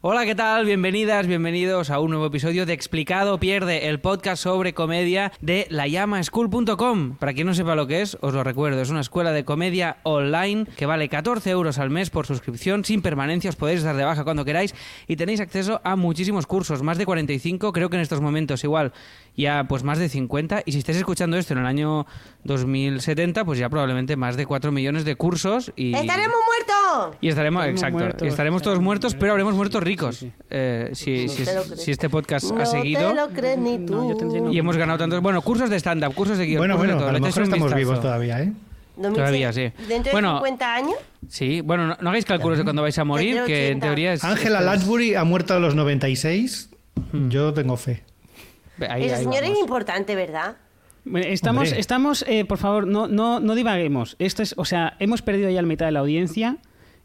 Hola, ¿qué tal? Bienvenidas, bienvenidos a un nuevo episodio de Explicado Pierde, el podcast sobre comedia de layamaschool.com. Para quien no sepa lo que es, os lo recuerdo, es una escuela de comedia online que vale 14 euros al mes por suscripción, sin permanencia, os podéis dar de baja cuando queráis y tenéis acceso a muchísimos cursos, más de 45, creo que en estos momentos igual ya pues más de 50 y si estáis escuchando esto en el año 2070, pues ya probablemente más de 4 millones de cursos y... ¡Estaremos muertos! Y estaremos, Estaremos exacto, muertos, estaremos todos muertos, pero habremos muerto ricos. Sí, sí. Eh, si, No si- te lo crees. si este podcast No ha seguido te lo crees ni tú. No, y hemos ganado tantos... Bueno, cursos de stand-up, cursos de guion, Bueno, bueno, de todo. a lo mejor estamos vistazo. vivos todavía, ¿eh? 2006. Todavía, sí. ¿Dentro Bueno, de 50 años? Sí, bueno, no, no hagáis cálculos de cuándo vais a morir, que en 80. teoría es... Ángela Lansbury ha muerto a los 96. Yo tengo fe. Ahí, Esa ahí señora es importante, ¿verdad? Estamos, Hombre. estamos eh, por favor, no, no, no divaguemos. Esto es, o sea, hemos perdido ya la mitad de la audiencia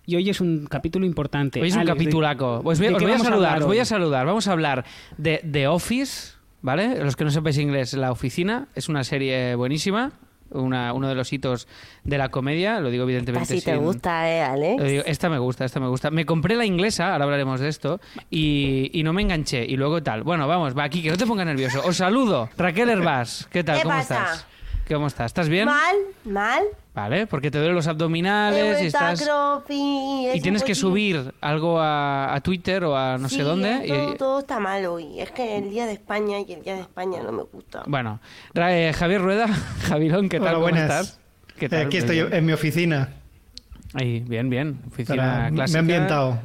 y hoy es un capítulo importante. Hoy es un Alex, ¿de- capitulaco. Os voy, ¿de os voy a saludar, os voy a saludar. Vamos a hablar de The Office, ¿vale? Los que no sepáis inglés, La Oficina es una serie buenísima, una, uno de los hitos de la comedia, lo digo evidentemente Así te sin- gusta, ¿eh, Alex? Lo digo, esta me gusta, esta me gusta. Me compré la inglesa, ahora hablaremos de esto, y, y no me enganché. Y luego tal. Bueno, vamos, va aquí, que no te pongas nervioso. Os saludo. Raquel Herbás, ¿qué tal? ¿Qué ¿Cómo pasa? estás? ¿Cómo estás? ¿Estás bien? ¿Mal? ¿Mal? Vale, porque te duelen los abdominales y estás... Y es tienes que subir algo a, a Twitter o a no sé dónde. y- Todo, todo está mal hoy. Es que el día de España y el día de España no me gusta. Bueno, eh, Javier Rueda, Javirón, ¿qué tal? Hola, ¿Cómo buenas. estás? ¿Qué tal? Aquí estoy Bien. en mi oficina. Ahí, bien, bien. Oficina Para- me clásica. he ambientado.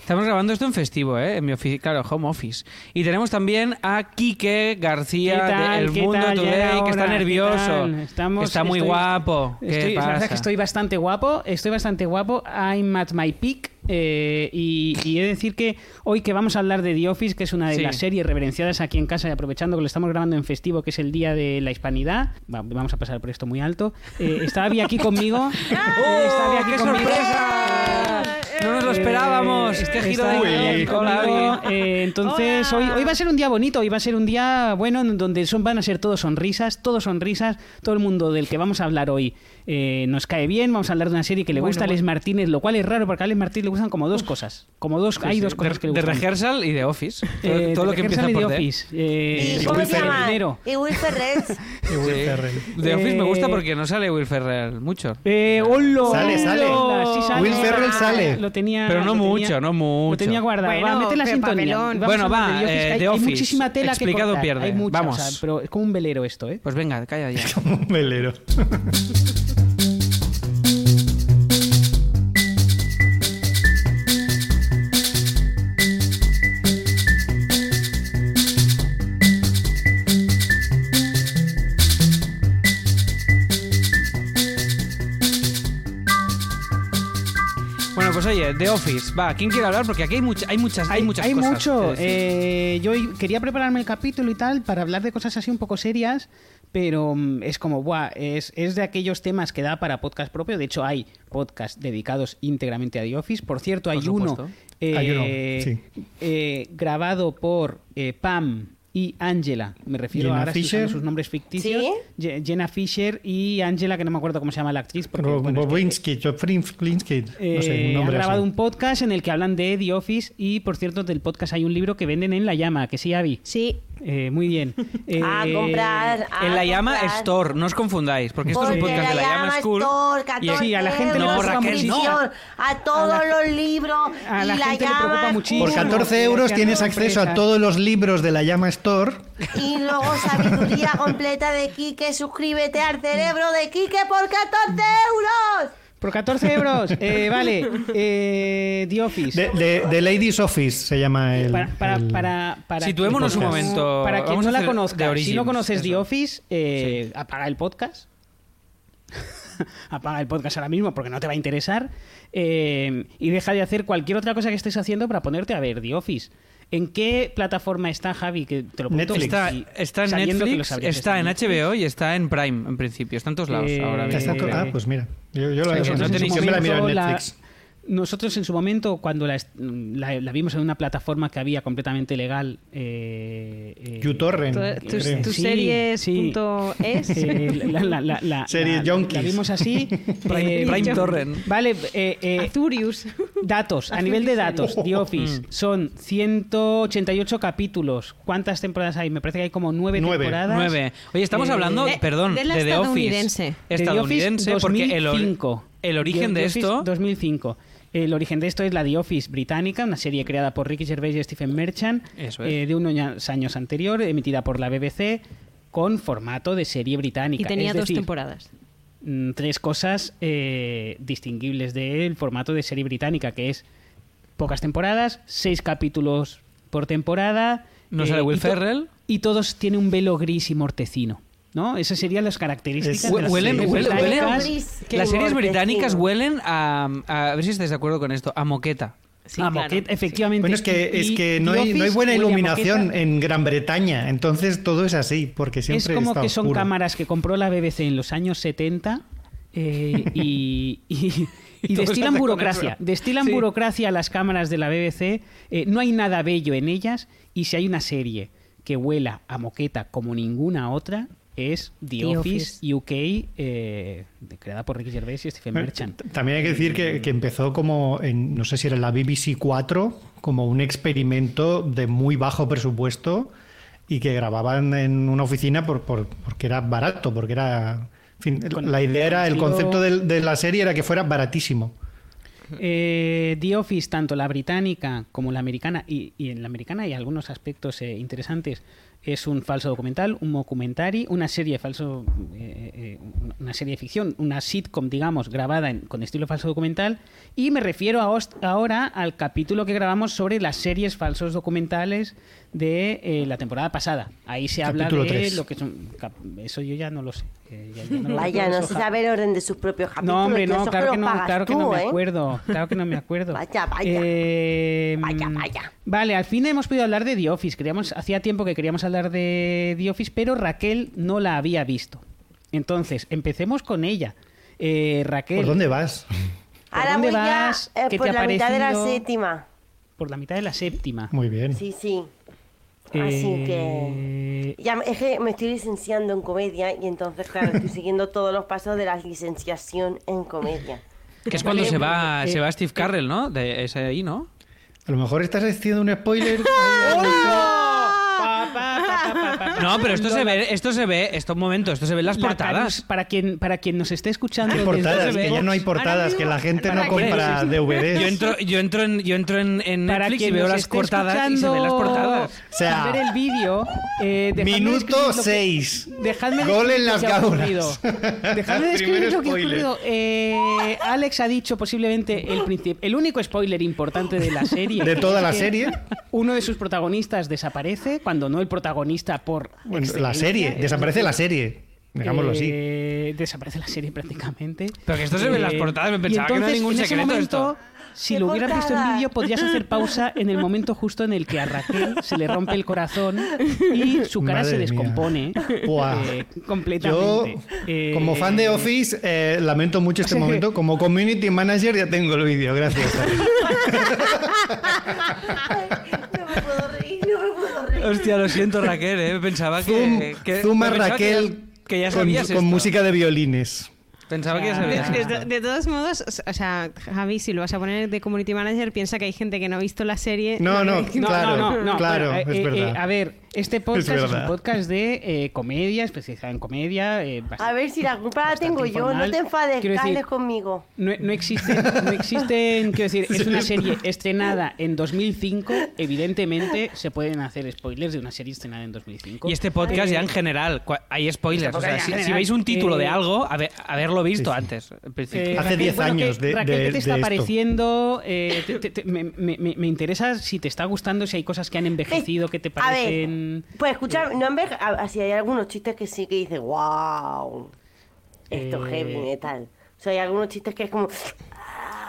Estamos grabando esto en festivo, ¿eh? En mi oficina, claro, home office. Y tenemos también a Quique García de El ¿Qué Mundo tal? Today, que está hora, ¿qué nervioso. Estamos- está muy estoy- guapo. ¿Qué Estoy, la pasa? verdad es que estoy bastante guapo, estoy bastante guapo. I'm at my peak. eh, y, y he de decir que hoy que vamos a hablar de The Office, que es una de Sí. las series reverenciadas aquí en casa y aprovechando que lo estamos grabando en festivo, que es el Día de la Hispanidad, va- vamos a pasar por esto muy alto. Eh, está Abby aquí conmigo. Está Abby aquí ¡Qué conmigo. sorpresa! No nos lo esperábamos. Eh, Este giro de Hola. Eh, entonces, hoy, hoy va a ser un día bonito, hoy va a ser un día bueno en donde son, van a ser todos sonrisas, todos sonrisas, todo el mundo del que vamos a hablar hoy eh, nos cae bien, vamos a hablar de una serie que le Bueno, gusta a Alex Martínez, lo cual es raro porque a Alex Martínez le gustan como dos cosas, como dos, hay dos cosas de, que le de gustan. rehearsal y de office. Todo, Eh, todo de lo que empieza y por The D. Office. Eh, ¿Y y cómo Will se llama? Y Will Ferrell. Y Will. Ferrell. The Office me gusta Eh, porque no sale Will Ferrell mucho. Eh, hola, Sale, sale. sí sale. Will Ferrell sale. Lo tenía, Pero no lo tenía- mucho, no mucho. Lo tenía guardado. Bueno, va, mete la sintonía. Bueno, va, de eh, que hay, hay muchísima tela Explicado que cortar. pierde. Hay mucha, Vamos. o sea, pero es como un velero esto, ¿eh? Pues venga, calla ya. Un velero. Pues oye, The Office. Va, ¿quién quiere hablar? Porque aquí hay, mucha- hay muchas, hay, muchas cosas. mucho. que decir. eh, yo quería prepararme el capítulo y tal para hablar de cosas así un poco serias, pero mm, es como, buah, es, es de aquellos temas que da para podcast propio. De hecho, hay podcasts dedicados íntegramente a The Office. Por cierto, hay Por uno, eh, Hay uno, sí. eh, grabado por eh, Pam y Angela. Me refiero Jenna ahora Fisher. sus nombres ficticios. ¿Sí? Jenna Fisher y Angela, que no me acuerdo cómo se llama la actriz. Porque, bueno, es que- Bobinsky, Jofrinsky, no sé, eh, un han nombre grabado así. un podcast en el que hablan de The Office y, por cierto, del podcast hay un libro que venden en La Llama, que sí, Avi. Sí. Eh, muy bien. Eh, A comprar. a en la llama comprar. Store, no os confundáis, porque esto es un Porque podcast de la llama School. Store, y- 14 Sí, a la gente le euros preocupa suscripción muchísimo. A todos A la- los libros. a la y gente le llama preocupa muchísimo. Por School. 14 euros tienes no acceso a todos los libros de la Llama Store. Y luego sabiduría completa de Quique. Suscríbete al cerebro de Quique por 14 euros. Por 14 euros. Eh, vale. Eh, The Office. De, de- de Ladies Office se llama el. para, para, el- para, para Situémonos quien- un momento. Para quien Vamos no la conozca, si no conoces The eso. Office, eh, apaga el podcast. apaga el podcast ahora mismo porque no te va a interesar. eh, y deja de hacer cualquier otra cosa que estés haciendo para ponerte a ver The Office. ¿En qué plataforma está Javi? Que te lo pregunto Netflix. Está, está en Netflix, sabrías, está en Netflix. HBO y está en Prime, en principio. Está en todos lados Eh, ahora mismo. está ah, pues mira. Yo, yo la, Sí, yo no tenéis- siempre la miro en momento la- Netflix. Nosotros en su momento, cuando la, la- la vimos en una plataforma que había completamente legal... Eh, eh, Tu, tus- creo. tus Sí, series sí. punto es. eh, la, la- la- la- Series la- junkies. la vimos así. Prime, eh, Prime Torrent. Vale, eh, eh, Azurius. Datos, a nivel de datos, The Office son 188 capítulos. ¿Cuántas temporadas hay? Me parece que hay como nueve, Nueve. temporadas. Nueve. Oye, estamos Eh, hablando, de- perdón, de de, la The estadounidense. Office. The Estadounidense, Office porque el, or- 2005. el origen The de Office esto... 2005. El origen de esto es la The Office británica, una serie creada por Ricky Gervais y Stephen Merchant Eso es. eh, de unos años anterior, emitida por la BBC con formato de serie británica. Y tenía Es dos decir, temporadas. mm, tres cosas eh, distinguibles del formato de serie británica, que es pocas temporadas, seis capítulos por temporada. No sale y Will to- Ferrell. Y todos tienen un velo gris y mortecino. ¿No? Esas serían las características Es- de las Huelen, series huelen, huelen- británicas. Gris las series británicas huelen a, a ver si estáis de acuerdo con esto, a moqueta. Sí, Ah, claro. moqueta, efectivamente. Bueno, es que, Y- es que no, hay, no hay buena iluminación en Gran Bretaña, entonces todo es así, porque Es siempre como está que son oscuro. cámaras que compró la BBC en los años 70 eh, y, y- y destilan burocracia. Destilan Sí. burocracia a las cámaras de la BBC. eh, no hay nada bello en ellas y si hay una serie que huela a moqueta como ninguna otra es The, The Office, Office. UK, eh, creada por Ricky Gervais y Stephen Bueno, Merchant. También hay que decir que, que empezó como, en, no sé si era la BBC 4, como un experimento de muy bajo presupuesto y que grababan en una oficina por, por- porque era barato, porque era... en fin, Con- la idea era, el concepto de, la serie era que fuera baratísimo. Eh, The Office, tanto la británica como la americana, y, y en la americana hay algunos aspectos eh, interesantes. Es un falso documental, un documentary, una serie falso, eh, eh, una serie de ficción, una sitcom, digamos, grabada en- con estilo falso documental. Y me refiero a ahora al capítulo que grabamos sobre las series falsos documentales de eh, la temporada pasada. Ahí se habla Capítulo de tres. lo que son. Eso yo ya no lo sé. eh, ya- ya no lo Vaya, no se sabe el orden de sus propios capítulos. no, hombre, no, claro que no, claro que no me ¿eh? acuerdo. Claro que no me acuerdo. Vaya, vaya. Eh, Vaya, vaya. Vale, al fin hemos podido hablar de The Office. Queríamos, hacía tiempo que queríamos hablar de The Office, pero Raquel no la había visto. Entonces, empecemos con ella. Eh, Raquel, ¿Por dónde vas? ¿Por Ahora dónde voy ya vas? eh, ¿Qué por te ha la mitad de la séptima. por la mitad de la séptima. Muy bien. Sí, sí. Así que... Eh, Ya, es que me estoy licenciando en comedia y entonces, claro, estoy siguiendo todos los pasos de la licenciación en comedia. Que es cuando se va, Eh, se va Steve Carrell, ¿no? De ese ahí, ¿no? A lo mejor estás haciendo un spoiler. No, pero esto se ve, esto se ve, esto un momento, esto se ve en las la portadas. carus- para quien para quien nos esté escuchando Hay portadas, que ya no hay portadas, que la gente no compra DVDs. Yo entro, yo entro en, yo entro en, en para Netflix y veo las portadas y se ven las portadas. O sea, ver el vídeo eh, dejadme Minuto describir lo que- 6. Dejadme Gol describir en lo las gaunas. Dejadme describir lo que ha spoiler. ocurrido. Eh, Alex ha dicho posiblemente el, el único spoiler importante de la serie. De toda la serie. Uno de sus protagonistas desaparece, cuando no el protagonista por. Bueno, la serie, es desaparece la serie. Digámoslo así. eh, Desaparece la serie prácticamente. Pero que esto se ve en las portadas, me pensaba que no era ningún en ese secreto momento, esto. Si ¿Qué lo hubieras visto en vídeo, podrías hacer pausa en el momento justo en el que a Raquel se le rompe el corazón y su cara Madre se descompone Buah. eh, Yo, completamente. Eh, como fan de Office, eh, lamento mucho este momento. Como community manager ya tengo el vídeo, gracias. No me puedo Hostia, lo siento Raquel, ¿eh? pensaba que... Zoom, que Zoom a pensaba Raquel que ya, que ya con, sabías con esto. música de violines. Pensaba que ya sabías De, esto. de- de todos modos, o sea, Javi, si lo vas a poner de community manager, piensa que hay gente que no ha visto la serie. No, no, No, claro, no, no, no. claro, es eh, eh, verdad. a ver, este podcast es, un podcast de eh, comedia, especializado en comedia. eh, bastante- A ver si la culpa la tengo yo, no te enfades, Quiero decir, conmigo. No, no existen, no existen, quiero decir, es una serie estrenada en 2005. Evidentemente se pueden hacer spoilers de una serie estrenada en 2005. Y este podcast ya en general, hay spoilers. Este O sea, si, veis un título de eh, algo, haber- haberlo visto sí. antes. en principio. Eh, Hace Raquel, 10 bueno, años ¿qué- de- Raquel, de- ¿qué te está de esto. pareciendo? Eh, te- te- te- me, me- me- interesa si te está gustando, si hay cosas que han envejecido que te A pues escucha, no en vez, así hay algunos chistes que sí que dices, wow, esto es Eh, heavy metal. O sea, hay algunos chistes que es como,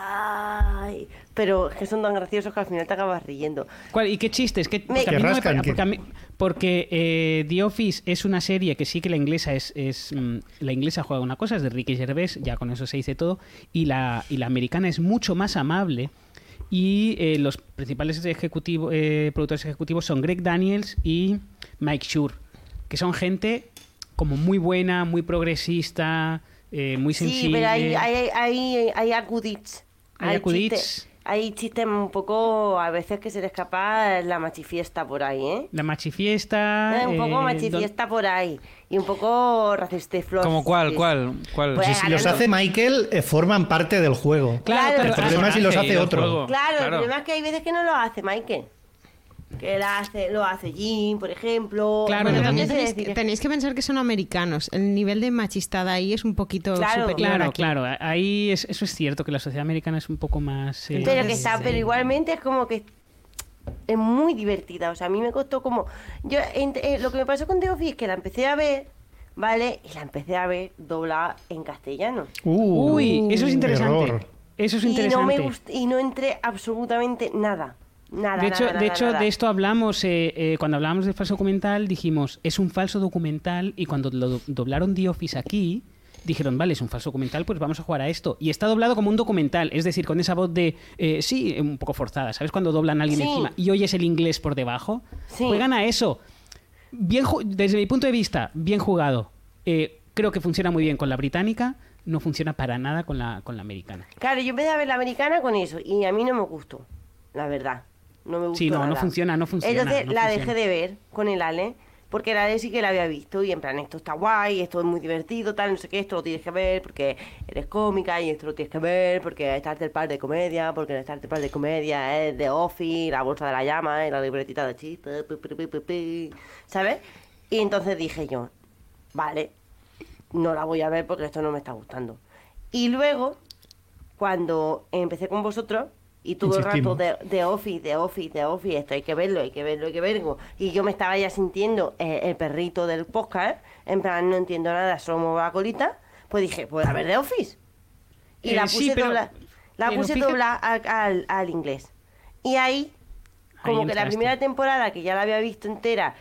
ay, pero es que son tan graciosos que al final te acabas riendo. ¿Cuál- ¿Y qué chistes? ¿Qué, porque me que- a mí- porque, eh, The Office es una serie que sí que la inglesa es, es, mm, la inglesa juega una cosa, es de Ricky Gervais, ya con eso se dice todo, y la, y la americana es mucho más amable. Y eh, los principales ejecutivo- eh, productores ejecutivos son Greg Daniels y Mike Schur, que son gente como muy buena, muy progresista, eh, muy sensible. Sí, pero hay, hay, hay, hay acudits. Hay acudits. hay chistes un poco, a veces que se le escapa la machifiesta por ahí, ¿eh? La machifiesta. Eh, un poco eh, machifiesta por ahí. Y un poco flor. ¿Como cuál? ¿Cuál? ¿Cuál? Pues, Si, si los Claro. hace Michael, eh, forman parte del juego. Claro, El problema es si los hace otro. Claro, Claro. el problema es que hay veces que no lo hace Michael. Que la hace, lo hace Jim, por ejemplo. Claro, Bueno, pero también tenéis, que pensar que son americanos. El nivel de machistada ahí es un poquito Claro. superior Claro, aquí. claro. Ahí es- eso es cierto, que la sociedad americana es un poco más. eh, Pero que está, Sí. pero igualmente es como que es muy divertida. O sea, a mí me costó como. Yo eh, lo que me pasó con The Office es que la empecé a ver, ¿vale? Y la empecé a ver doblada en castellano. Uh, Uy, eso es interesante. error. Eso es y no interesante. me gust- y no entré absolutamente nada. Nada. De hecho, nada, de, nada, hecho nada. de esto hablamos, eh, eh, cuando hablábamos del falso documental, dijimos, es un falso documental, y cuando lo do- doblaron The Office aquí, dijeron, vale, es un falso documental, pues vamos a jugar a esto. Y está doblado como un documental, es decir, con esa voz de, eh, sí, un poco forzada, ¿sabes? Cuando doblan a alguien Sí. encima y oyes el inglés por debajo, Sí. juegan a eso. Bien, desde mi punto de vista, bien jugado. Eh, creo que funciona muy bien con la británica, no funciona para nada con la, con la americana. Claro, yo empecé a ver la americana con eso y a mí no me gustó, la verdad. No me gustó. Sí, no, no nada. funciona, no funciona, Entonces no la funciona. dejé de ver con el Ale, porque el Ale sí que la había visto y en plan, esto está guay, esto es muy divertido, tal, no sé qué, esto lo tienes que ver porque eres cómica y esto lo tienes que ver porque estás del par de comedia, porque estar del par de comedia es de Office, la bolsa de la llama y la libretita de chistes, ¿sabes? Y entonces dije yo, vale, no la voy a ver porque esto no me está gustando. Y luego, cuando empecé con vosotros, y todo el rato de, de Office, de Office, de Office, esto hay que verlo, hay que verlo, hay que verlo. Y yo me estaba ya sintiendo eh, el perrito del podcast, en plan, no entiendo nada, solo muevo la colita, pues dije, pues a ver de Office. Y Eh, la sí, puse, pero- dobla, la pero puse dobla al, al- al inglés. Y ahí, Ahí como que la primera temporada, que ya la había visto entera,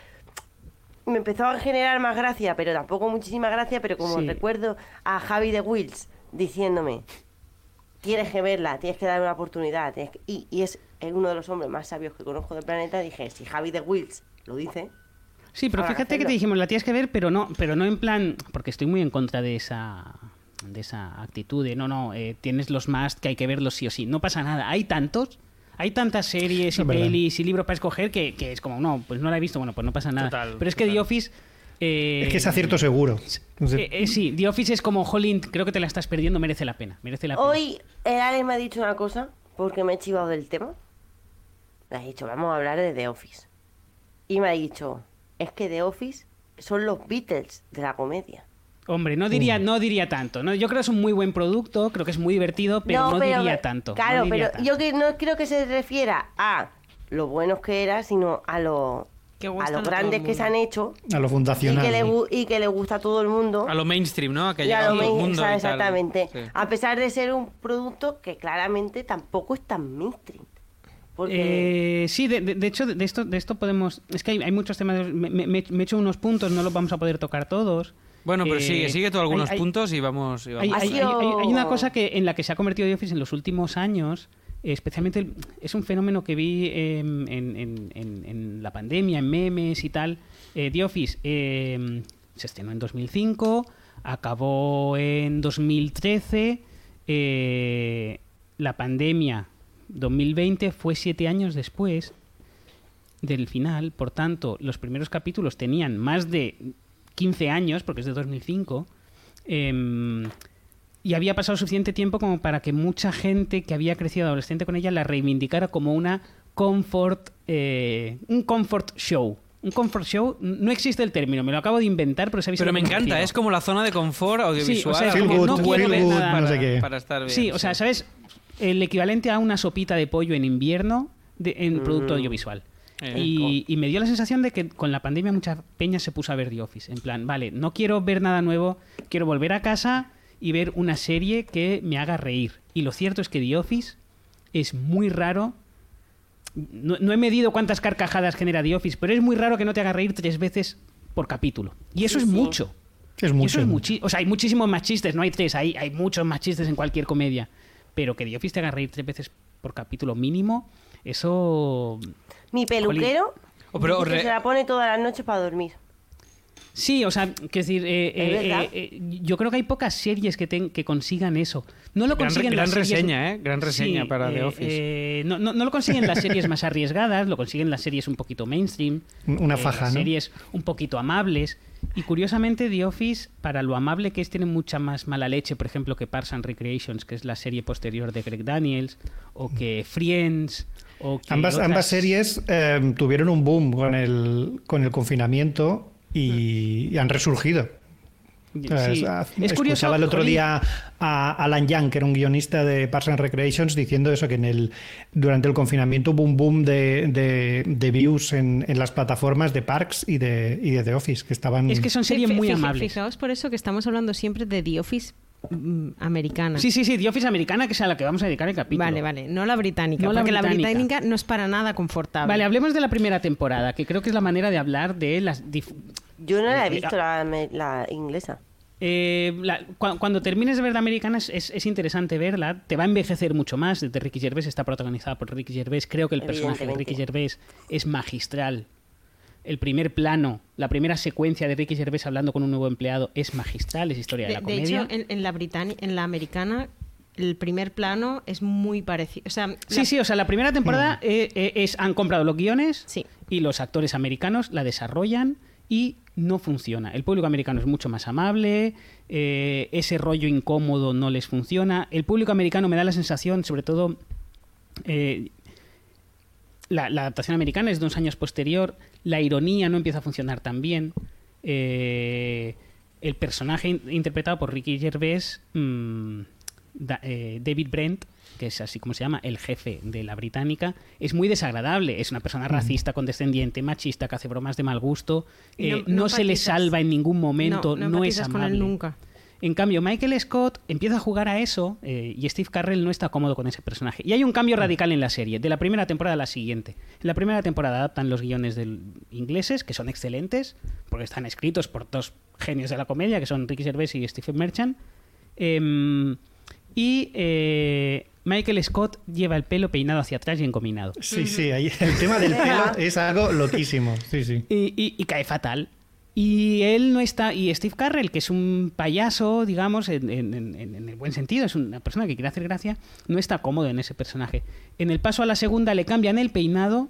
me empezó a generar más gracia, pero tampoco muchísima gracia, pero como Sí. recuerdo a Javi de Wills diciéndome, tienes que verla, tienes que darle una oportunidad, tienes que-". Y, y es uno de los hombres más sabios que conozco del planeta, dije, si Javi de Wills lo dice, Sí, pero fíjate que te dijimos, la tienes que ver, pero no, pero no en plan, porque estoy muy en contra de esa de esa actitud de no, no, eh, tienes los más que hay que verlos sí o sí. No pasa nada. Hay tantos, hay tantas series y pelis y libros para escoger que, que es como, no, pues no la he visto, bueno, pues no pasa nada. Total, pero es que total. The Office... eh, Es que es acierto seguro. Entonces, eh, eh, sí, The Office es como, Jolín, creo que te la estás perdiendo, merece la pena, merece la pena. Hoy el Alex me ha dicho una cosa, porque me he chivado del tema. Le he dicho, vamos a hablar de The Office. Y me ha dicho, es que The Office son los Beatles de la comedia. Hombre, no diría, no diría tanto. ¿no? Yo creo que es un muy buen producto, creo que es muy divertido, pero no, diría tanto. no Claro, diría pero tanto. yo que no creo que se refiera a lo buenos que era, sino a lo, Que a lo grandes que se han hecho a lo y fundacional. que, le, gu- y que le gusta a todo el mundo. A lo mainstream, ¿no? A que Y a llega a lo todo el main- mundo. y tal. exactamente. Sí. A pesar de ser un producto que claramente tampoco es tan mainstream. Porque... Eh, sí, de, de- de hecho, de esto, de esto podemos. Es que hay, hay muchos temas. Me, me- me he hecho unos puntos, no los vamos a poder tocar todos. Bueno, pero Eh, sigue, sigue tú algunos hay- hay- puntos y vamos. y vamos. Hay, Ha hay- sido- hay- hay una cosa que, en la que se ha convertido The Office en los últimos años, especialmente el- es un fenómeno que vi eh, en, en- la pandemia, en memes y tal. Eh, The Office eh, se estrenó en 2005, acabó en 2013, eh, la pandemia 2020 fue siete años después del final, por tanto, los primeros capítulos tenían más de 15 años, porque es de 2005, em, y había pasado suficiente tiempo como para que mucha gente que había crecido adolescente con ella la reivindicara como una comfort, eh, un comfort show. Un comfort show, no existe el término, me lo acabo de inventar, pero sabéis a Pero lo me encanta, es como la zona de confort audiovisual. Sí, o sea, Feel como good, no quiero ver good, nada no para, sé qué. para estar bien. Sí, o sea, ¿sabes? El equivalente a una sopita de pollo en invierno de- en producto audiovisual. Eh. Y, y me dio la sensación de que con la pandemia mucha peña se puso a ver The Office. En plan, vale, no quiero ver nada nuevo, quiero volver a casa y ver una serie que me haga reír. Y lo cierto es que The Office es muy raro. No, no he medido cuántas carcajadas genera The Office, pero es muy raro que no te haga reír tres veces por capítulo. Y eso Sí, es sí. mucho. Es mucho. eso es muchi- o sea, hay muchísimos más chistes, no hay tres, hay, hay muchos más chistes en cualquier comedia. Pero que The Office te haga reír tres veces por capítulo mínimo, eso... Mi peluquero O pero dice que re- se la pone todas las noches para dormir. Sí, o sea, quiero decir, eh, ¿Es eh, eh, eh, yo creo que hay pocas series que, ten- que consigan eso. No lo Gran, consiguen gran las series- reseña, ¿eh? Gran reseña Sí, para The Office. eh, no, no- no lo consiguen las series más arriesgadas, lo consiguen las series un poquito mainstream. Una faja, las ¿no? series un poquito amables. Y curiosamente, The Office, para lo amable que es, tiene mucha más mala leche, por ejemplo, que Parks and Recreations, que es la serie posterior de Greg Daniels, o que Friends, o que Ambas, otras- ambas series eh, tuvieron un boom con el, con el confinamiento y, y han resurgido. Sí. es- curioso. escuchaba el otro día a Alan Young, que era un guionista de Parks and Recreations, diciendo eso, que en el, durante el confinamiento hubo un boom de, de, de views en, en las plataformas de Parks y de, y de The Office, que estaban... Es que son series muy amables. Fijaos por eso que estamos hablando siempre de The Office mm, americana. Sí, sí, sí, The Office americana, que es a la que vamos a dedicar el capítulo. Vale, vale, no la británica, No la porque la británica. británica no es para nada confortable. Vale, hablemos de la primera temporada, que creo que es la manera de hablar de las... Yo no la he Eh, visto, la, me- la inglesa. Eh, la- cu- cuando termines de ver la americana es, es- es interesante verla, te va a envejecer mucho más. De Ricky Gervais está protagonizada por Ricky Gervais. Creo que el personaje de. Ricky Gervais es magistral. El primer plano, la primera secuencia de Ricky Gervais hablando con un nuevo empleado es magistral, es historia de, de, la de comedia. hecho, en, en la británica, en la americana, el primer plano es muy parecido. O sea, Sí, la- sí, o sea, la primera temporada eh, eh, es han comprado los guiones Sí. y los actores americanos la desarrollan y no funciona. El público americano es mucho más amable, eh, ese rollo incómodo no les funciona. El público americano me da la sensación, sobre todo, eh, la, adaptación americana es de unos años posterior, la ironía no empieza a funcionar tan bien. Eh, el personaje in- interpretado por Ricky Gervais, mm, Da- David Brent, que es así como se llama, el jefe de la británica, es muy desagradable. Es una persona racista, condescendiente, machista, que hace bromas de mal gusto. No- eh, no no, se le salva en ningún momento, no, no, no es amable. con él nunca. En cambio, Michael Scott empieza a jugar a eso eh, y Steve Carrell no está cómodo con ese personaje. Y hay un cambio radical en la serie, de la primera temporada a la siguiente. En la primera temporada adaptan los guiones del ingleses, que son excelentes, porque están escritos por dos genios de la comedia, que son Ricky Gervais y Stephen Merchant. Em, y eh, Michael Scott lleva el pelo peinado hacia atrás y encominado. Sí, sí, ahí el tema del pelo es algo loquísimo. Sí, sí. Y, y- y cae fatal. Y él no está. Y Steve Carrell, que es un payaso, digamos, en, en- en- en el buen sentido, es una persona que quiere hacer gracia, no está cómodo en ese personaje. En el paso a la segunda le cambian el peinado.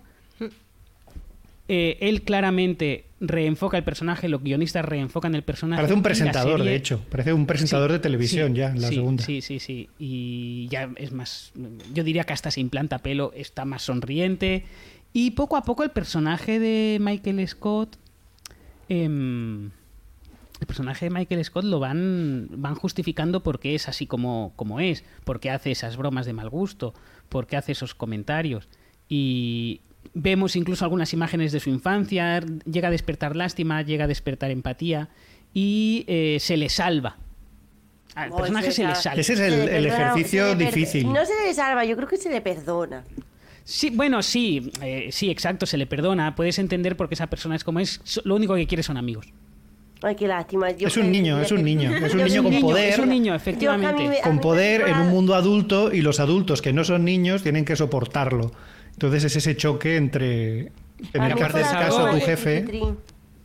Eh, él claramente reenfoca el personaje, los guionistas reenfocan el personaje. Parece un presentador, serie- de hecho. Parece un presentador Sí, de televisión sí, ya, en la sí, segunda. Sí, sí, sí. Y ya es más. Yo diría que hasta se implanta pelo, está más sonriente. Y poco a poco el personaje de Michael Scott. em, el personaje de Michael Scott lo van, van justificando porque es así como, como es, porque hace esas bromas de mal gusto, porque hace esos comentarios. Y vemos incluso algunas imágenes de su infancia, llega a despertar lástima, llega a despertar empatía y eh, se le salva. Al personaje ese se le salva. Ese es Se el, ejercicio se difícil. No se le salva, yo creo que se le perdona. Sí, bueno, sí, eh, sí, exacto, se le perdona. Puedes entender por qué esa persona es como es. Lo único que quiere son amigos. Ay, qué lástima. Yo Es un niño, es un niño. Es un niño con poder. Es un niño, efectivamente. me- Con poder en un mundo adulto y los adultos que no son niños tienen que soportarlo. Entonces es ese choque entre A mí que caso a tu jefe.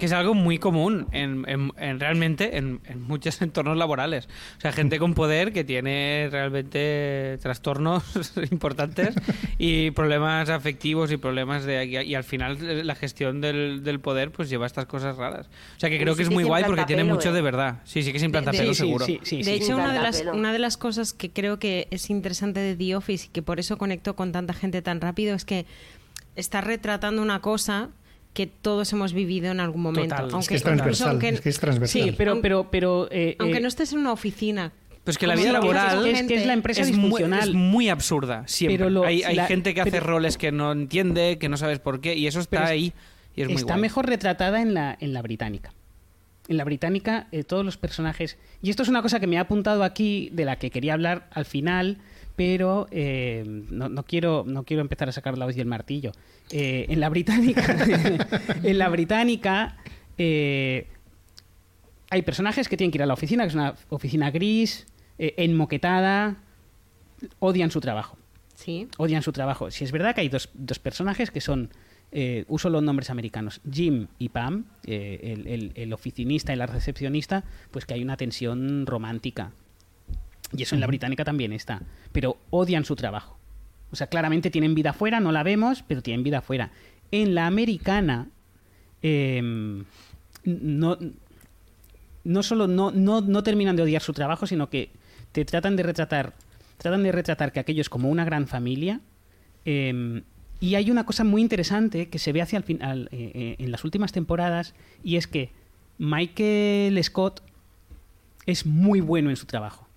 Que es algo muy común en, en- en realmente en, en muchos entornos laborales. O sea, gente con poder que tiene realmente trastornos importantes y problemas afectivos y problemas de... Y, y al final eh, la gestión del, del poder pues lleva a estas cosas raras. O sea, que creo Sí que es muy guay porque tiene pelo, mucho ¿eh? de verdad. Sí, sí que se implanta De- pelo, sí, sí, seguro. sí, sí, de sí. hecho, una de, las, una de las cosas que creo que es interesante de The Office y que por eso conectó con tanta gente tan rápido es que está retratando una cosa que todos hemos vivido en algún momento. Total. Es que Aunque, Es incluso transversal. aunque- Es que es transversal. Sí, pero, Aunque- pero, pero. eh, aunque eh, no estés en una oficina. Pues que la vida laboral es que es la empresa es muy, disfuncional. es muy absurda siempre. Pero lo- hay hay la- gente que hace pero- roles que no entiende, que no sabes por qué, y eso está ahí y es muy está guay. mejor retratada en la, en la británica. En la británica, eh, todos los personajes. Y esto es una cosa que me ha apuntado aquí, de la que quería hablar al final, pero eh, no, no quiero, no quiero empezar a sacar la hoz y el martillo. Eh, en la británica. en la británica. eh, hay personajes que tienen que ir a la oficina, que es una oficina gris, enmoquetada, odian su trabajo Sí. odian su trabajo. Si es verdad que hay dos, dos personajes que son eh, uso los nombres americanos, Jim y Pam, eh, el, el- el oficinista y la recepcionista, pues que hay una tensión romántica. Y eso en la británica también está. Pero odian su trabajo. O sea, claramente tienen vida afuera, no la vemos, pero tienen vida afuera. En la americana, em, no, no solo no, no, no terminan de odiar su trabajo, sino que te tratan de retratar, tratan de retratar que aquello es como una gran familia. em, y hay una cosa muy interesante que se ve hacia el final, eh, eh, en las últimas temporadas, y es que Michael Scott es muy bueno en su trabajo.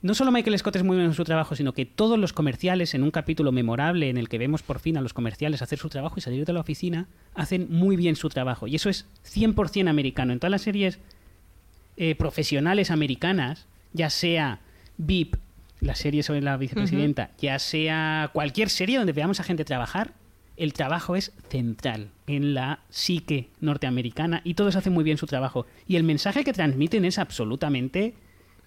No solo Michael Scott es muy bueno en su trabajo, sino que todos los comerciales, en un capítulo memorable en el que vemos por fin a los comerciales hacer su trabajo y salir de la oficina, hacen muy bien su trabajo. Y eso es 100% americano. En todas las series eh, profesionales americanas, ya sea VIP, la serie sobre la vicepresidenta, ya sea cualquier serie donde veamos a gente trabajar, el trabajo es central en la psique norteamericana y todos hacen muy bien su trabajo. Y el mensaje que transmiten es absolutamente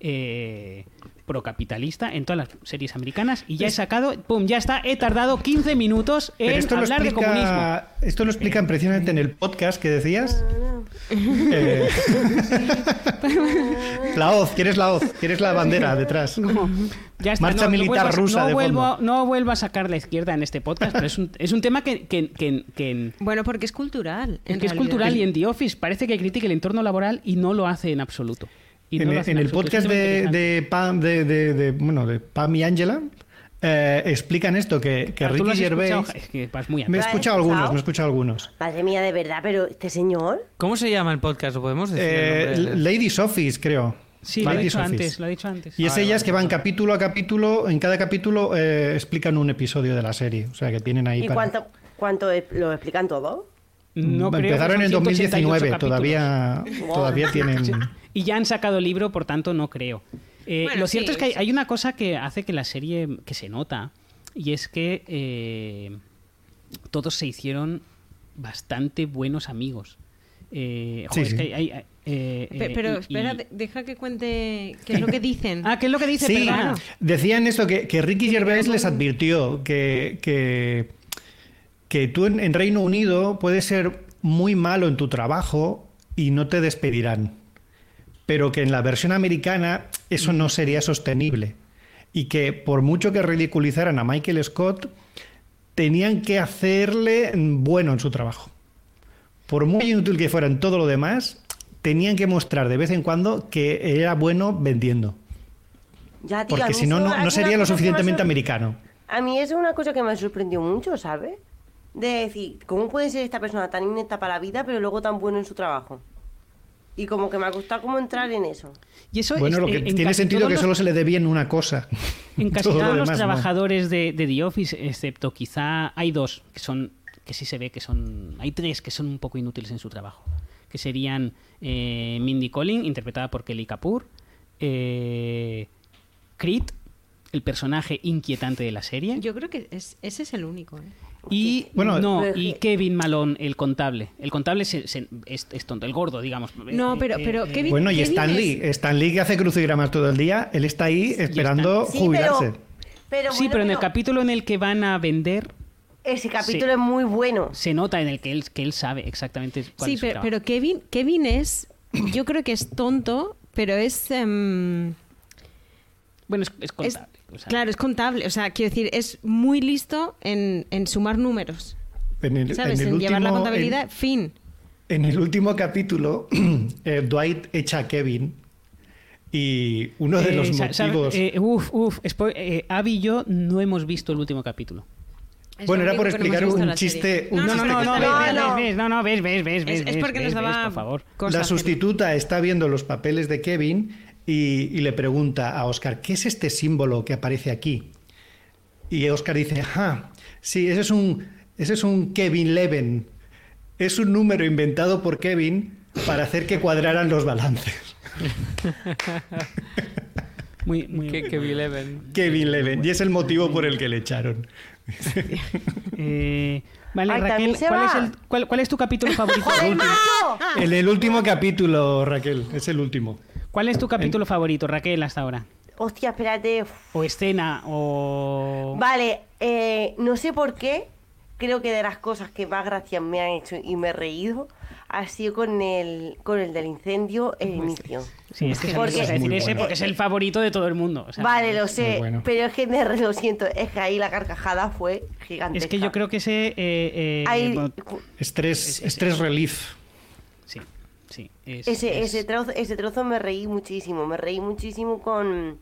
eh, procapitalista en todas las series americanas y ya he sacado, pum, ya está, he tardado 15 minutos en esto lo, hablar de comunismo. explica, esto lo explican precisamente en el podcast que decías. Eh, la hoz, ¿quieres la hoz? ¿Quieres la bandera detrás? Ya está, Marcha militar vuelvo rusa no de vuelvo, fondo. no vuelvo a sacar la izquierda en este podcast, pero es un, es un tema que, que- que- que en- Bueno, porque es cultural. en que es realidad. cultural y en The Office parece que critica el entorno laboral y no lo hace en absoluto. Y no en, el- en el podcast de, de Pam, de, de- de- bueno, de Pam y Angela eh, explican esto, que, que Ah, ¿tú lo Ricky Gervais... escuchado? Es que vas muy Me he atrás. ¿Lo has escuchado algunos, me he escuchado algunos. Madre mía, de verdad, pero este señor. ¿Cómo se llama el podcast? ¿Lo podemos decir? Eh, el? Ladies Office, creo. Sí, lo he dicho Office. antes, lo he dicho antes. Y es Vale, ellas vale, que van vale. capítulo a capítulo, en cada capítulo eh, explican un episodio de la serie. O sea que tienen ahí ¿Y para- cuánto, cuánto lo explican todo? No creo que Empezaron en 188 2019, capítulos. todavía, todavía tienen... Y ya han sacado el libro, por tanto, no creo. Eh, Bueno, lo cierto sí, es que hay, sí. hay una cosa que hace que la serie, que se nota, y es que eh, todos se hicieron bastante buenos amigos. Eh, Sí, joder, es sí. que hay- hay- eh, Pe- eh, pero espera, y- deja que cuente qué es lo que dicen. Ah, ¿qué es lo que dice? Sí, Perdona. decían esto, que, que Ricky Gervais les advirtió que, que, que tú en, en Reino Unido puedes ser muy malo en tu trabajo y no te despedirán. Pero que en la versión americana eso no sería sostenible. Y que por mucho que ridiculizaran a Michael Scott, tenían que hacerle bueno en su trabajo. Por muy inútil que fuera en todo lo demás, tenían que mostrar de vez en cuando que era bueno vendiendo. Ya, tío, a Porque si no, no, sería lo suficientemente americano. A mí es una cosa que me sorprendió mucho, ¿sabes? De decir, ¿cómo puede ser esta persona tan inepta para la vida, pero luego tan bueno en su trabajo? Y como que me ha costado como entrar en eso. Y eso Bueno, es- lo que en- en tiene sentido que los- solo se le dé bien una cosa. En casi Todo lo todos los demás, no. trabajadores de, de The Office, excepto quizá hay dos que son que sí se ve que son hay tres que son un poco inútiles en su trabajo, que serían eh, Mindy Collin interpretada por Kelly Kapoor, eh, Creed, el personaje inquietante de la serie, Yo creo que es- ese es el único. ¿eh? Y Bueno, no pero- y Kevin Malone, el contable. El contable se- se- es, es tonto, el gordo, digamos. No, pero, Eh, pero eh, Kevin- Bueno, y Kevin Stan es- Lee. Stan Lee que hace crucigramas todo el día, él está ahí esperando Sí, jubilarse. pero, pero Sí, pero en el pero capítulo en el que van a vender ese capítulo es muy bueno. se nota en el que él, que él sabe exactamente cuál Sí, es su pero, pero Kevin, Kevin es, yo creo que es tonto, pero es, em, Bueno, es, es es- contable. O sea, claro, es contable. O sea, quiero decir, es muy listo en, en sumar números. En el, ¿Sabes? en En, el llevar la último- contabilidad, en- fin. En el último capítulo, eh, Dwight echa a Kevin y uno de eh, los motivos... eh, uf, uf. eh, Abby y yo no hemos visto el último capítulo. Es Bueno, era por explicar en un chiste- un No, no, chiste no, no, ves, No, ves, no. ves, no, no, ves, ves, ves, ves, Es, es ves, porque ves, nos ves, daba por favor. La sustituta está viendo los papeles de Kevin y, y le pregunta a Oscar, ¿qué es este símbolo que aparece aquí? Y Oscar dice, ah, sí, ese es un, ese es un Kevin Leven. Es un número inventado por Kevin para hacer que cuadraran los balances. Muy, muy, Que, que Bill Even. Kevin Leven. Y es el motivo por el que le echaron. Eh, vale, Ay, Raquel, ¿cuál es, el, cuál, cuál es tu capítulo favorito? El último capítulo, Raquel, es el último. ¿Cuál es tu capítulo favorito, Raquel, hasta ahora? Hostia, espérate. O escena, o... Vale, eh, no sé por qué. creo que de las cosas que más gracias me han hecho y me he reído ha sido con el, con el del incendio, el inicio. Sí, es que Porque- decir Muy ese porque es el favorito de todo el mundo. o sea, Vale, lo sé, bueno. pero es que me re- lo siento, es que ahí la carcajada fue gigantesca. Es que yo creo que ese... eh, eh, Ahí- bueno, Estrés, estrés relief. Sí, sí. es- ese, es- ese, trozo, ese trozo me reí muchísimo, me reí muchísimo con...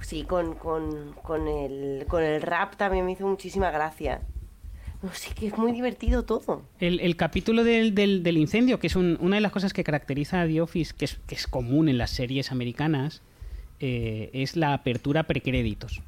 Sí, con, con, con, el, con el rap también me hizo muchísima gracia. No sé, que es muy divertido todo. El, el capítulo del, del- del incendio, que es un- una de las cosas que caracteriza a The Office, que es, que es común en las series americanas, eh, es la apertura precréditos.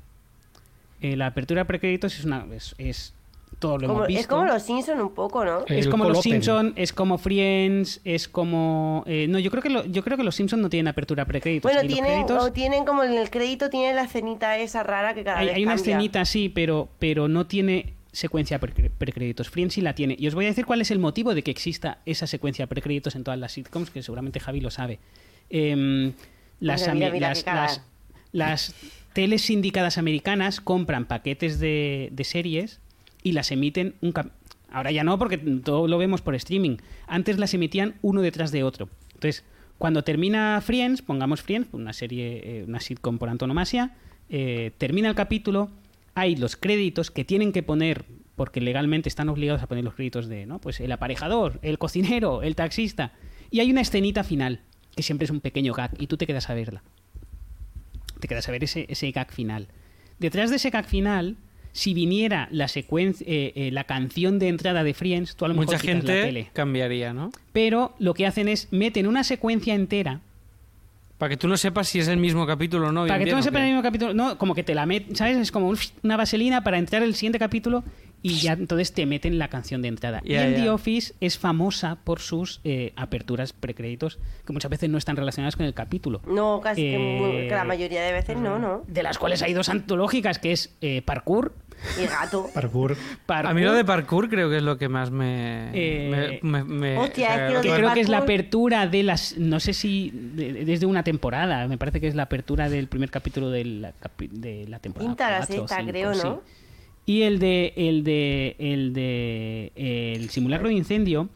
Eh, la apertura precréditos es una es, es todo lo Como- hemos visto. es como los Simpson un poco, ¿no? Es como los. Simpson, es como Friends, es como eh, no, yo creo que lo- yo creo que los Simpson no tienen apertura precréditos. Bueno, tienen, créditos- o tienen como en el crédito, tienen la escenita esa rara que cada hay, vez hay una cambia. escenita sí, pero pero no tiene secuencia precréditos. Friends sí la tiene. Y os voy a decir cuál es el motivo de que exista esa secuencia precréditos en todas las sitcoms, que seguramente Javi lo sabe. Em, las, Mira, las, las- las teles sindicadas americanas compran paquetes de, de series y las emiten un Ahora ya no, porque todo lo vemos por streaming. Antes las emitían uno detrás de otro. Entonces, cuando termina Friends, pongamos Friends, una serie, eh, una sitcom por antonomasia, eh, termina el capítulo, hay los créditos que tienen que poner, porque legalmente están obligados a poner los créditos de, ¿no? Pues el aparejador, el cocinero, el taxista. Y hay una escenita final, que siempre es un pequeño gag, y tú te quedas a verla. Te quedas a ver ese, ese gag final. Detrás de ese gag final, si viniera la secuencia, eh, eh, la canción de entrada de Friends, tú a lo mejor Mucha la gente tele. cambiaría, ¿no? Pero lo que hacen es meten una secuencia entera Para que tú no sepas si es el mismo capítulo o no. para que tú no bien, ¿o sepas el mismo capítulo, no, como que te la meten, ¿sabes? Es como un- una vaselina para entrar el siguiente capítulo y ya entonces te meten la canción de entrada. y Ya, en. The Office es famosa por sus eh, aperturas precréditos que muchas veces no están relacionadas con el capítulo. No, casi que, muy- Eh, que la mayoría de veces no, ¿no? De las cuales hay dos antológicas, que es eh, Parkour. Y gato. Parkour. Parkour, A mí lo de parkour creo que es lo que más me. Eh, me, me- me- Hostia, es que creo que es la apertura de las no sé si de- desde una temporada me parece que es la apertura del primer capítulo de la, de la temporada Quinta, la sexta, creo, sí. ¿No? y el de el de el de el simulacro de incendio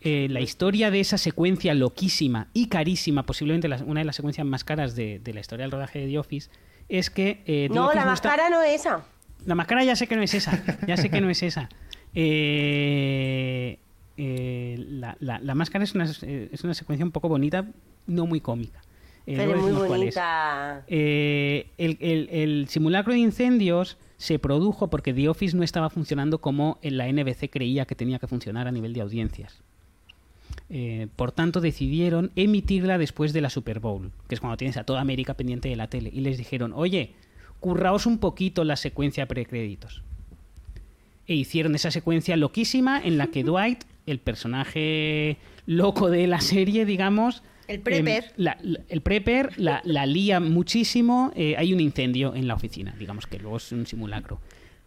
eh, la historia de esa secuencia loquísima y carísima posiblemente la- una de las secuencias más caras de, de la historia del rodaje de The Office es que eh, The No, Office la está- máscara no es esa. la máscara ya sé que no es esa. Ya sé que no es esa. Eh, eh, la, la- la máscara es una, es una secuencia un poco bonita, no muy cómica. Eh, pero muy bonita. El, el- el simulacro de incendios se produjo porque The Office no estaba funcionando como en la NBC creía que tenía que funcionar a nivel de audiencias. Eh, por tanto, decidieron emitirla después de la Super Bowl, que es cuando tienes a toda América pendiente de la tele. Y les dijeron, oye, curraos un poquito la secuencia precréditos. E hicieron esa secuencia loquísima en la que Dwight, el personaje loco de la serie, digamos... El prepper. em, la- la- el prepper la, la lía muchísimo. eh, hay un incendio en la oficina, digamos que luego es un simulacro.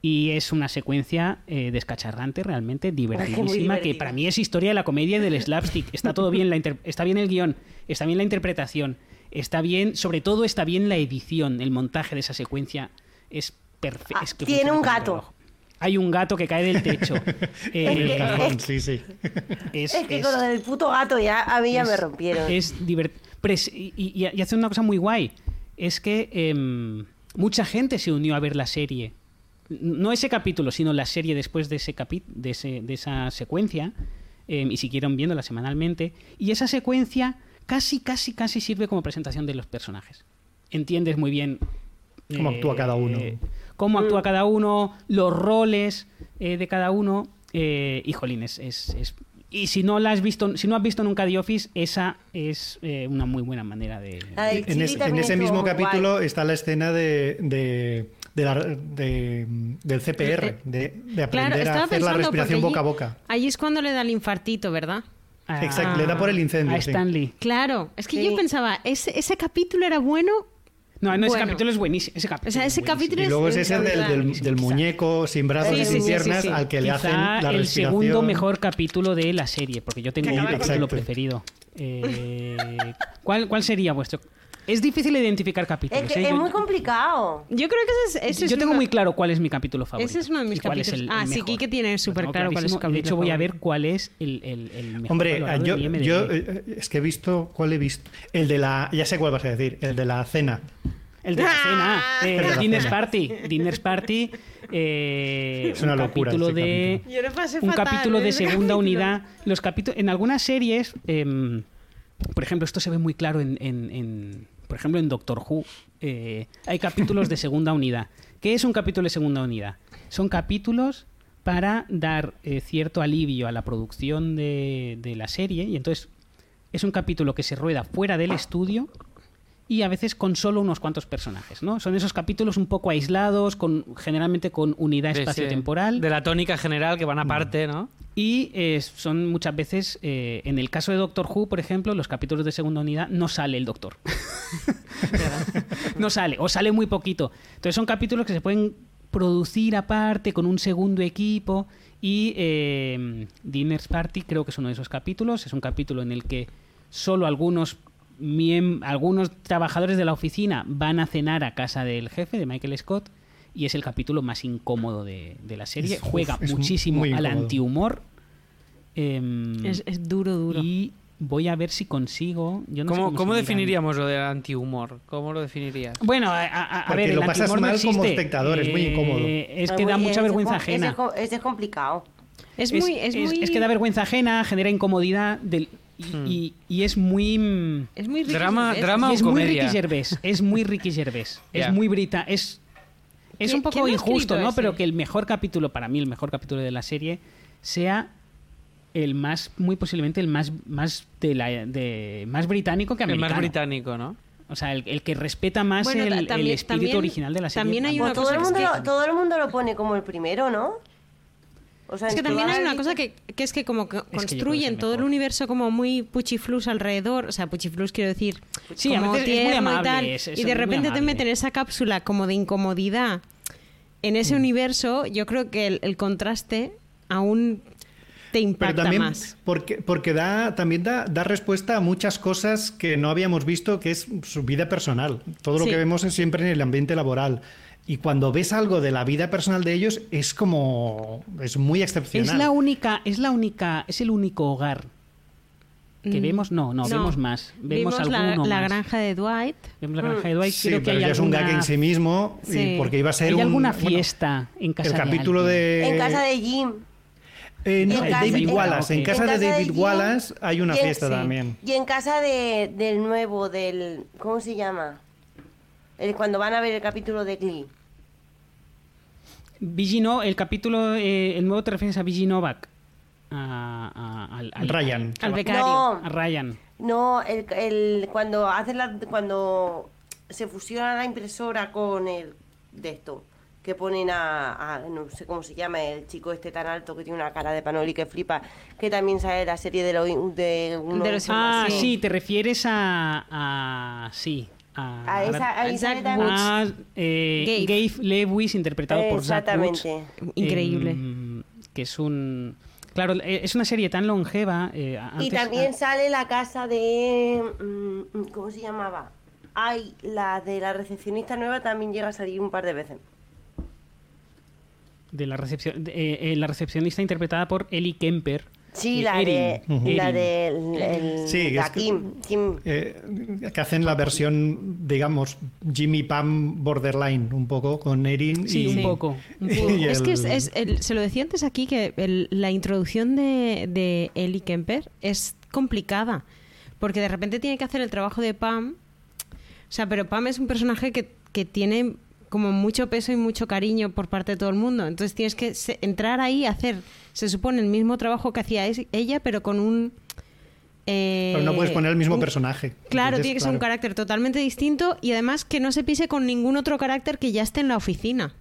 Y es una secuencia eh, descacharrante, realmente divertidísima, que para mí es historia de la comedia y del slapstick. Está todo bien, la inter- está bien el guion, está bien la interpretación, está bien, sobre todo está bien la edición, el montaje de esa secuencia es perfecto. Ah, tiene un gato. Hay un gato que cae del techo. Eh, Cajón, sí, sí. es, Es que es- con lo del puto gato ya a mí ya me rompieron. Es divert- pres- y, y- y hace una cosa muy guay. Es que em, mucha gente se unió a ver la serie. No ese capítulo, sino la serie después de, ese capi- de, ese- de esa secuencia. em, y siguieron viéndola semanalmente. Y esa secuencia casi, casi, casi sirve como presentación de los personajes. Entiendes muy bien. Cómo actúa cada uno. Cómo actúa cada uno, los roles eh, de cada uno. Eh, y jolín, es, es- es- Y si no la has visto, si no has visto nunca The Office, esa es eh, una muy buena manera de. En, es- en ese mismo muy capítulo guay. está la escena de, de, de la- de- del CPR, de, de aprender Claro, a hacer la respiración porque boca a allí- boca. Allí es cuando le da el infartito, ¿verdad? a- Exacto, le da por el incendio, A sí. Stanley. Claro, es que Sí. yo pensaba, ¿ese, ese capítulo era bueno? No, no, ese Bueno. capítulo es buenísimo. Ese capítulo O sea, es ese capítulo Y luego es es ese del, del- del muñeco sin brazos Sí, y sin sí, piernas sí, sí. al que le hacen la el respiración. segundo mejor capítulo de la serie, porque yo tengo un capítulo preferido. Eh, ¿cuál, ¿Cuál sería vuestro? Es difícil identificar capítulos. Es que ¿eh? es Yo- muy complicado. Yo creo que ese es, ese es yo tengo una- muy claro cuál es mi capítulo favorito. Ese es uno de mis es capítulos. el- el Ah, sí, mejor. Kike tiene súper claro cuál es su clarísimo. De hecho, capítulo voy a ver cuál es el, el, el mejor Hombre, yo, yo, eh, es que he visto, ¿cuál he visto? El de la, ya sé cuál vas a decir, el de la cena. El de la cena, eh, El de la Dinner's cena. Party. Dinner's Party. eh, Es una un locura capítulo ese de, capítulo. Yo lo pasé un fatal capítulo de segunda capítulo. unidad. Los capítulos, en algunas series, em, por ejemplo, esto se ve muy claro en, en- en- por ejemplo, en Doctor Who. eh, hay capítulos de segunda unidad. ¿Qué es un capítulo de segunda unidad? Son capítulos para dar eh, cierto alivio a la producción de, de la serie y entonces es un capítulo que se rueda fuera del estudio y a veces con solo unos cuantos personajes, ¿no? Son esos capítulos un poco aislados, con generalmente con unidad espacio-temporal De la tónica general que van aparte, ¿no? y eh, son muchas veces, eh, en el caso de Doctor Who, por ejemplo, los capítulos de segunda unidad no sale el Doctor. no sale, o sale muy poquito. Entonces son capítulos que se pueden producir aparte con un segundo equipo y eh, Dinner's Party creo que es uno de esos capítulos. Es un capítulo en el que solo algunos algunos trabajadores de la oficina van a cenar a casa del jefe de Michael Scott y es el capítulo más incómodo de, de la serie. Es- Juega es muchísimo muy al incómodo. antihumor. em, Es, es duro, duro. y voy a ver si consigo. Yo no sé ¿Cómo, cómo definiríamos lo del antihumor? ¿Cómo lo definirías? Bueno, a, a- a Porque ver, lo el pasas antihumor no mal como espectador, es muy incómodo. Eh, es que da mucha vergüenza ajena. Es, complicado. es muy... Es, muy... es que da vergüenza ajena, genera incomodidad del- y, Hmm. y- y es muy mm, Es muy Ricky Drama- Gervais. drama- o es muy comedia? Ricky Gervais, es muy Ricky Gervais, Ya. es muy brita, es es ¿Qui- un poco injusto, ¿no? ese? Pero que el mejor capítulo para mí, el mejor capítulo de la serie sea el más muy posiblemente el más más de la de más británico que El americano. más británico, ¿no? O sea, el, el que respeta más Bueno, el, el espíritu también- original de la serie. también hay una todo, el cosa mundo que- lo, todo el mundo lo pone como el primero, ¿no? O sea, Es que también hay una cosa que, que es que como que creo que construyen todo el universo como muy puchiflus alrededor, o sea, puchiflus quiero decir, Sí, a como veces es muy tierno y amable, tal, es- es y de repente te amable. meten esa cápsula como de incomodidad en ese universo, yo creo que el, el contraste aún te Pero impacta también más. porque, porque da, también da, da respuesta a muchas cosas que no habíamos visto, que es su vida personal. Todo lo Sí. que vemos es siempre en el ambiente laboral. Y cuando ves algo de la vida personal de ellos, es como. es muy excepcional. Es la única, es la única, es el único hogar que Mm. vemos, no, no, No. vemos más, vemos, Vimos la, alguno la más. granja de Dwight. Vemos la granja de Dwight, Sí, creo que pero hay ya es un gag en sí mismo, y Sí. porque iba a ser hay un- alguna bueno, fiesta en casa el de capítulo alguien. de. En casa de Jim. Eh, no, en casa- David en- Wallace. En casa En de casa de David Jim, Wallace hay una fiesta sí. también. Y en casa de, del nuevo, del... ¿Cómo se llama? Cuando van a ver el capítulo de Glee. Vigi no, el capítulo, eh, el nuevo te refieres a Vigi Novak. A, a- al, al- Ryan. Al becario. No, a Ryan. no, el, el, cuando hacen la, cuando se fusiona la impresora con el de esto, que ponen a, a- no sé cómo se llama, el chico este tan alto que tiene una cara de panoli que flipa, que también sale la serie de, lo, de, uno- De los- Ah, sí. sí, te refieres a, a sí, a, a esa, a Jack también- Woods. a, eh, Gabe. Gabe Lewis interpretado por Zach Woods. Exactamente. Increíble. em, que es un claro eh, es una serie tan longeva eh, Y antes- también ah, sale la casa de. mm, ¿Cómo se llamaba? Ay, la de la recepcionista nueva también llega a salir un par de veces. de la recepción de- eh, eh, la recepcionista interpretada por Ellie Kemper Sí, la de. La de. el- el- Sí, que la es que- Kim. Kim. Eh, que hacen la versión, digamos, Jimmy Pam borderline, un poco con Erin. sí y, un poco, un y. Es que es, es- el- se lo decía antes aquí que el- la introducción de, de Ellie Kemper es complicada. Porque de repente tiene que hacer el trabajo de Pam. O sea, pero Pam es un personaje que, que tiene como mucho peso y mucho cariño por parte de todo el mundo. Entonces tienes que se- entrar ahí a hacer, se supone, el mismo trabajo que hacía ella, pero con un... eh, Pero no puedes poner el mismo un- personaje. Claro, Entonces, tiene que ser un carácter totalmente distinto y además que no se pise con ningún otro carácter que ya esté en la oficina.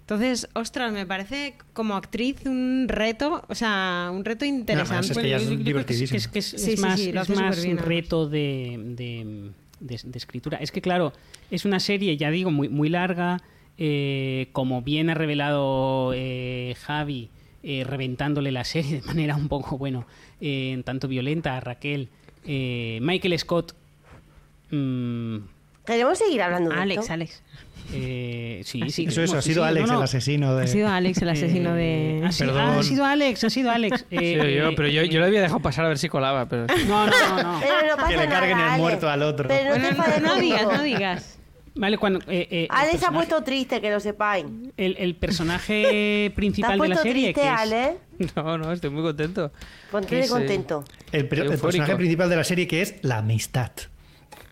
Entonces, ostras, me parece como actriz un reto, o sea, un reto interesante. es que ya es divertidísimo. es, que es- Sí, es sí, más, sí, lo más reto de, de- de- de escritura. Es que, claro, es una serie, ya digo, muy, muy larga. eh, como bien ha revelado eh, Javi, eh, reventándole la serie de manera un poco, bueno, eh, tanto violenta a Raquel. eh, Michael Scott mm, Queremos seguir hablando de Alex, esto. Alex. Eh, sí, sí. Eso, eso, ha sí, sido sí, Alex no, no. el asesino de... Ha sido Alex el asesino Eh, de... ha, sido, Perdón. ha sido Alex, ha sido Alex. Sí, Eh, yo, pero yo, eh, yo lo había dejado pasar a ver si colaba, pero... No, no, no. no. Pero no pasa Que le carguen nada, el Alex. muerto al otro. Pero no te Bueno, enfades no digas, no digas. Vale, cuando. eh, eh, el Alex se ha personaje- puesto triste, que lo sepáis. El, el personaje ¿Te has principal de la serie. triste, que es- Alex? No, no, estoy muy contento. Ponte eh, contento. El, personaje principal de la serie que es la amistad.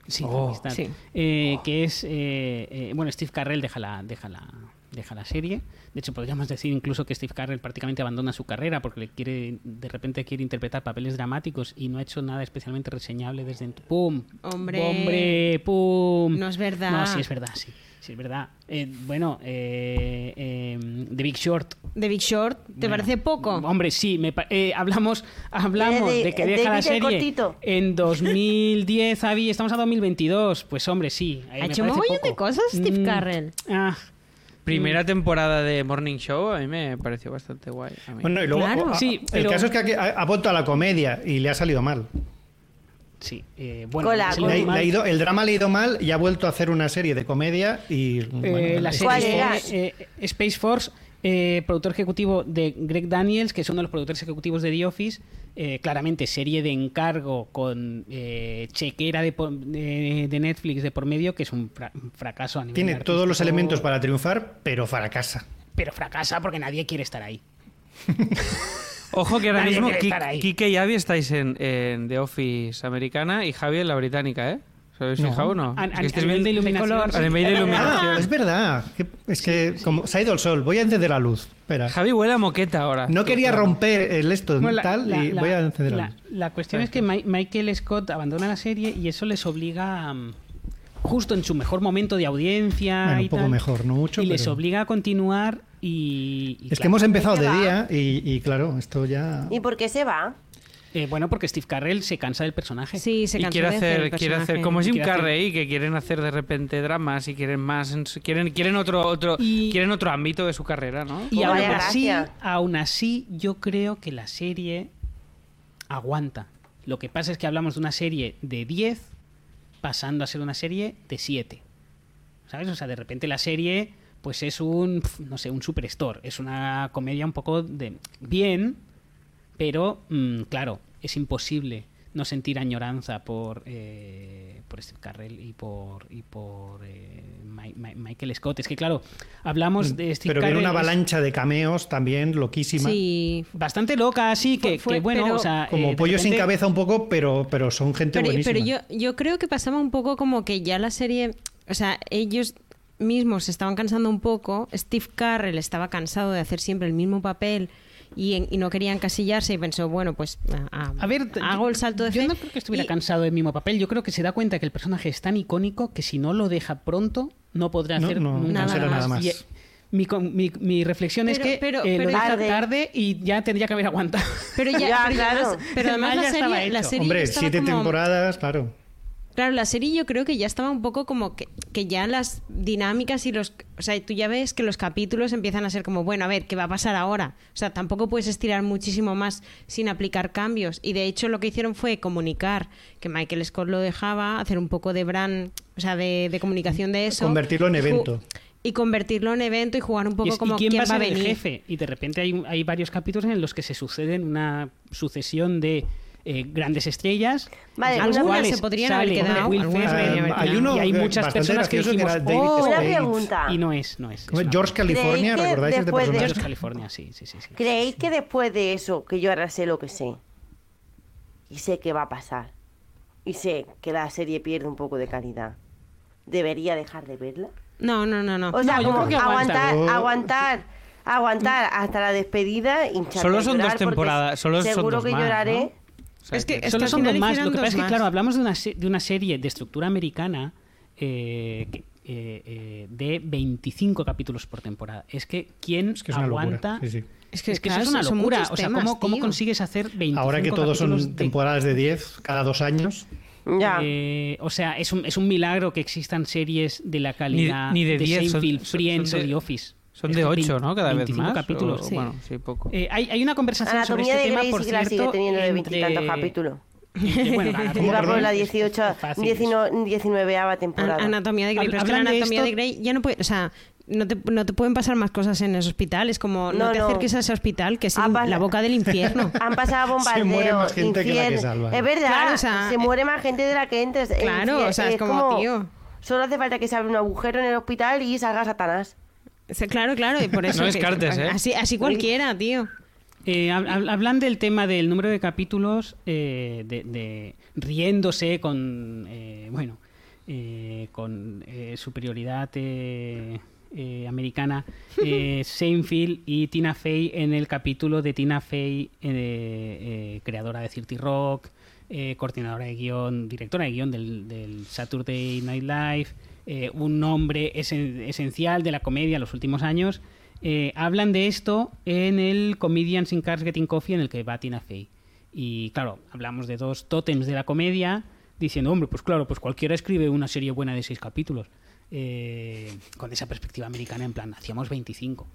Sí, Oh. amistad. Sí. Eh, que es. eh, eh, bueno, Steve Carrell deja la, deja, la, la serie. De hecho, podríamos decir incluso que Steve Carrell prácticamente abandona su carrera porque le quiere, de repente quiere interpretar papeles dramáticos y no ha hecho nada especialmente reseñable desde. ¡Pum! Hombre. ¡Hombre! ¡Pum! No es verdad. No, sí es verdad, sí. Sí es verdad. Eh, bueno, eh, eh, The Big Short. The Big Short, ¿te Bueno, parece poco? Hombre, sí, me pa- eh, hablamos, hablamos Eh, de- de, que de deja la David el serie cortito. en 2010, Avi, estamos a 2022. Pues hombre, sí. ahí Ha me hecho un poco. de cosas Steve Mm, Carrell. ah, Primera temporada de Morning Show a mí me pareció bastante guay. a mí. Bueno, y luego, Claro. a- Sí, el pero- caso es que ha, ha vuelto a la comedia y le ha salido mal. sí, eh, bueno, Cola, Le le ha- ido- el drama le ha ido mal y ha vuelto a hacer una serie de comedia y... Eh, bueno, la serie ¿Cuál era? eh, Space Force, eh, productor ejecutivo de Greg Daniels, que es uno de los productores ejecutivos de The Office. eh, claramente serie de encargo con eh, chequera de, por- de- de Netflix de por medio, que es un, fra- un fracaso a nivel Tiene todos los elementos para triunfar, pero fracasa. Pero fracasa porque nadie quiere estar ahí. Ojo que ahora Nadie mismo. Kike y Avi estáis en, en The Office americana y Javi en la británica, ¿eh? ¿Os habéis No. fijado o no? A- Es que a nivel de iluminación, color. sí. A nivel de Ah, es verdad. Es que como se ha ido el sol. Voy a encender la luz. Espera. Javi huele a moqueta ahora. No quería romper el esto Bueno, la- tal la- y la- voy a encender la, la, luz. la cuestión es que Mi- Michael Scott abandona la serie y eso les obliga a, mm, justo en su mejor momento de audiencia Bueno, y un poco tal, mejor, no mucho, y les obliga a continuar y, y Es que hemos empezado ¿Por de va? día y, y claro, esto ya... ¿Y por qué se va? Eh, bueno porque Steve Carrell se cansa del personaje. Sí, se y cansó quiere de hacer, el quiere hacer como Jim Carrey que quieren hacer de repente dramas y quieren más quieren quieren otro otro Y- quieren otro ámbito de su carrera no y aún así, aún así yo creo que la serie aguanta. Lo que pasa es que hablamos de una serie de 10 pasando a ser una serie de 7 ¿sabes? O sea, de repente la serie pues es un, no sé, un superstore. Es una comedia un poco de bien, pero mm, claro, es imposible no sentir añoranza por, eh, por Steve Carrell y por, y por eh, Mi- Mi- Michael Scott. Es que claro, hablamos de Steve Pero viene Carell, una es avalancha de cameos también loquísima. Sí, Bastante loca, así que, Fue- fue- que bueno, pero- o sea, Como eh, pollo sin cabeza un poco, pero, pero son gente pero, buenísima. pero yo, yo creo que pasaba un poco como que ya la serie, o sea, ellos mismos se estaban cansando un poco, Steve Carrell estaba cansado de hacer siempre el mismo papel y, en- y no quería encasillarse y pensó, bueno, pues a- A ver, hago el salto de yo fe. no creo que estuviera y- cansado del mismo papel. Yo creo que se da cuenta que el personaje es tan icónico que si no lo deja pronto no podrá No, hacer no, nunca no será nada más. Y, eh, mi, mi- mi reflexión es Pero- que pero- eh, lo pero- deja Tarde. tarde y ya tendría que haber aguantado. Pero ya, Ya, pero claro. además, pero además Ya la, serie, la serie Hombre, siete como- temporadas, claro. Claro, la serie yo creo que ya estaba un poco como que, que ya las dinámicas y los... O sea, tú ya ves que los capítulos empiezan a ser como, bueno, a ver, ¿qué va a pasar ahora? O sea, tampoco puedes estirar muchísimo más sin aplicar cambios. Y de hecho lo que hicieron fue comunicar que Michael Scott lo dejaba, hacer un poco de brand, o sea, de, de comunicación de eso. Convertirlo en evento. Y convertirlo en evento y jugar un poco y, como ¿y quién, va a va a ser el venir. jefe? Y de repente hay, hay varios capítulos en los que se suceden una sucesión de eh, grandes estrellas. Vale, algunas cuales se podrían haber quedado, hay uno y hay muchas personas que que dijimos, era David "Oh", Una pregunta. y no es, no es. es George California, ¿Creéis que ¿recordáis este después de- personaje? George California, sí, sí, sí. sí. ¿Creéis que después de eso, que yo ahora sé lo que sé, y sé que va a pasar, y sé que la serie pierde un poco de calidad, ¿debería dejar de verla? No, no, no, no. O sea, No, como que aguantar, Yo- aguantar, aguantar hasta la despedida, hincharme Solo son dos temporadas, solo son seguro dos que más, lloraré. ¿no? O sea Es que- Solo al son dos más. Lo que pasa es que, claro, hablamos de una, de una serie de estructura americana eh, que- eh, eh, de 25 capítulos por temporada. Es que ¿quién Es que es una aguanta? Sí, sí. Es que, Es que claro, eso es una locura. O sea, temas, ¿cómo, cómo consigues hacer 25 Ahora que todos son de- temporadas de 10 cada dos años. Ya. Eh, o sea, es un, es un milagro que existan series de la calidad ni de 10, son- Seinfeld, son- Friends son o de- The Office. Son Es de que 8 vein- no cada vez 25 más capítulos. o- bueno sí poco Eh, hay, hay una conversación Anatomía sobre de este tema, Grey por sí la sigue cierto, teniendo de entre- veintitantos capítulos. Bueno, Iba por la 18, Fácil. 19, 19 temporada. An- Anatomía de Grey. Hab- Pero es que la de anatomía de Grey ya no puede. O sea, no te, no te pueden pasar más cosas en ese hospital. Es como, no, No, te no. acerques a ese hospital, que es Ah, la boca del infierno. Han pasado Se muere bombardeo, más gente que la que infierno. Es verdad, Claro, o sea, se eh, muere más gente de la que entres. Eh, Claro, o sea, es como, tío. Solo hace falta que se abra un agujero en el hospital y salga Satanás. Claro, claro, y por eso. No que- descartes, ¿eh? Así, así cualquiera, tío. Eh, hab- hab- hablan del tema del número de capítulos, eh, de, de riéndose con, eh, bueno, eh, con eh, superioridad eh, eh, americana, eh, Seinfeld y Tina Fey en el capítulo de Tina Fey, eh, eh, creadora de Cirti Rock, eh, coordinadora de guion, directora de guion del, del Saturday Night Live, eh, un nombre esen- esencial de la comedia en los últimos años. Eh, hablan de esto en el Comedians in Cars Getting Coffee en el que va Tina Fey. Y claro, hablamos de dos tótems de la comedia, diciendo, hombre, pues claro, pues cualquiera escribe una serie buena de seis capítulos. Eh, con esa perspectiva americana, en plan, hacíamos 25.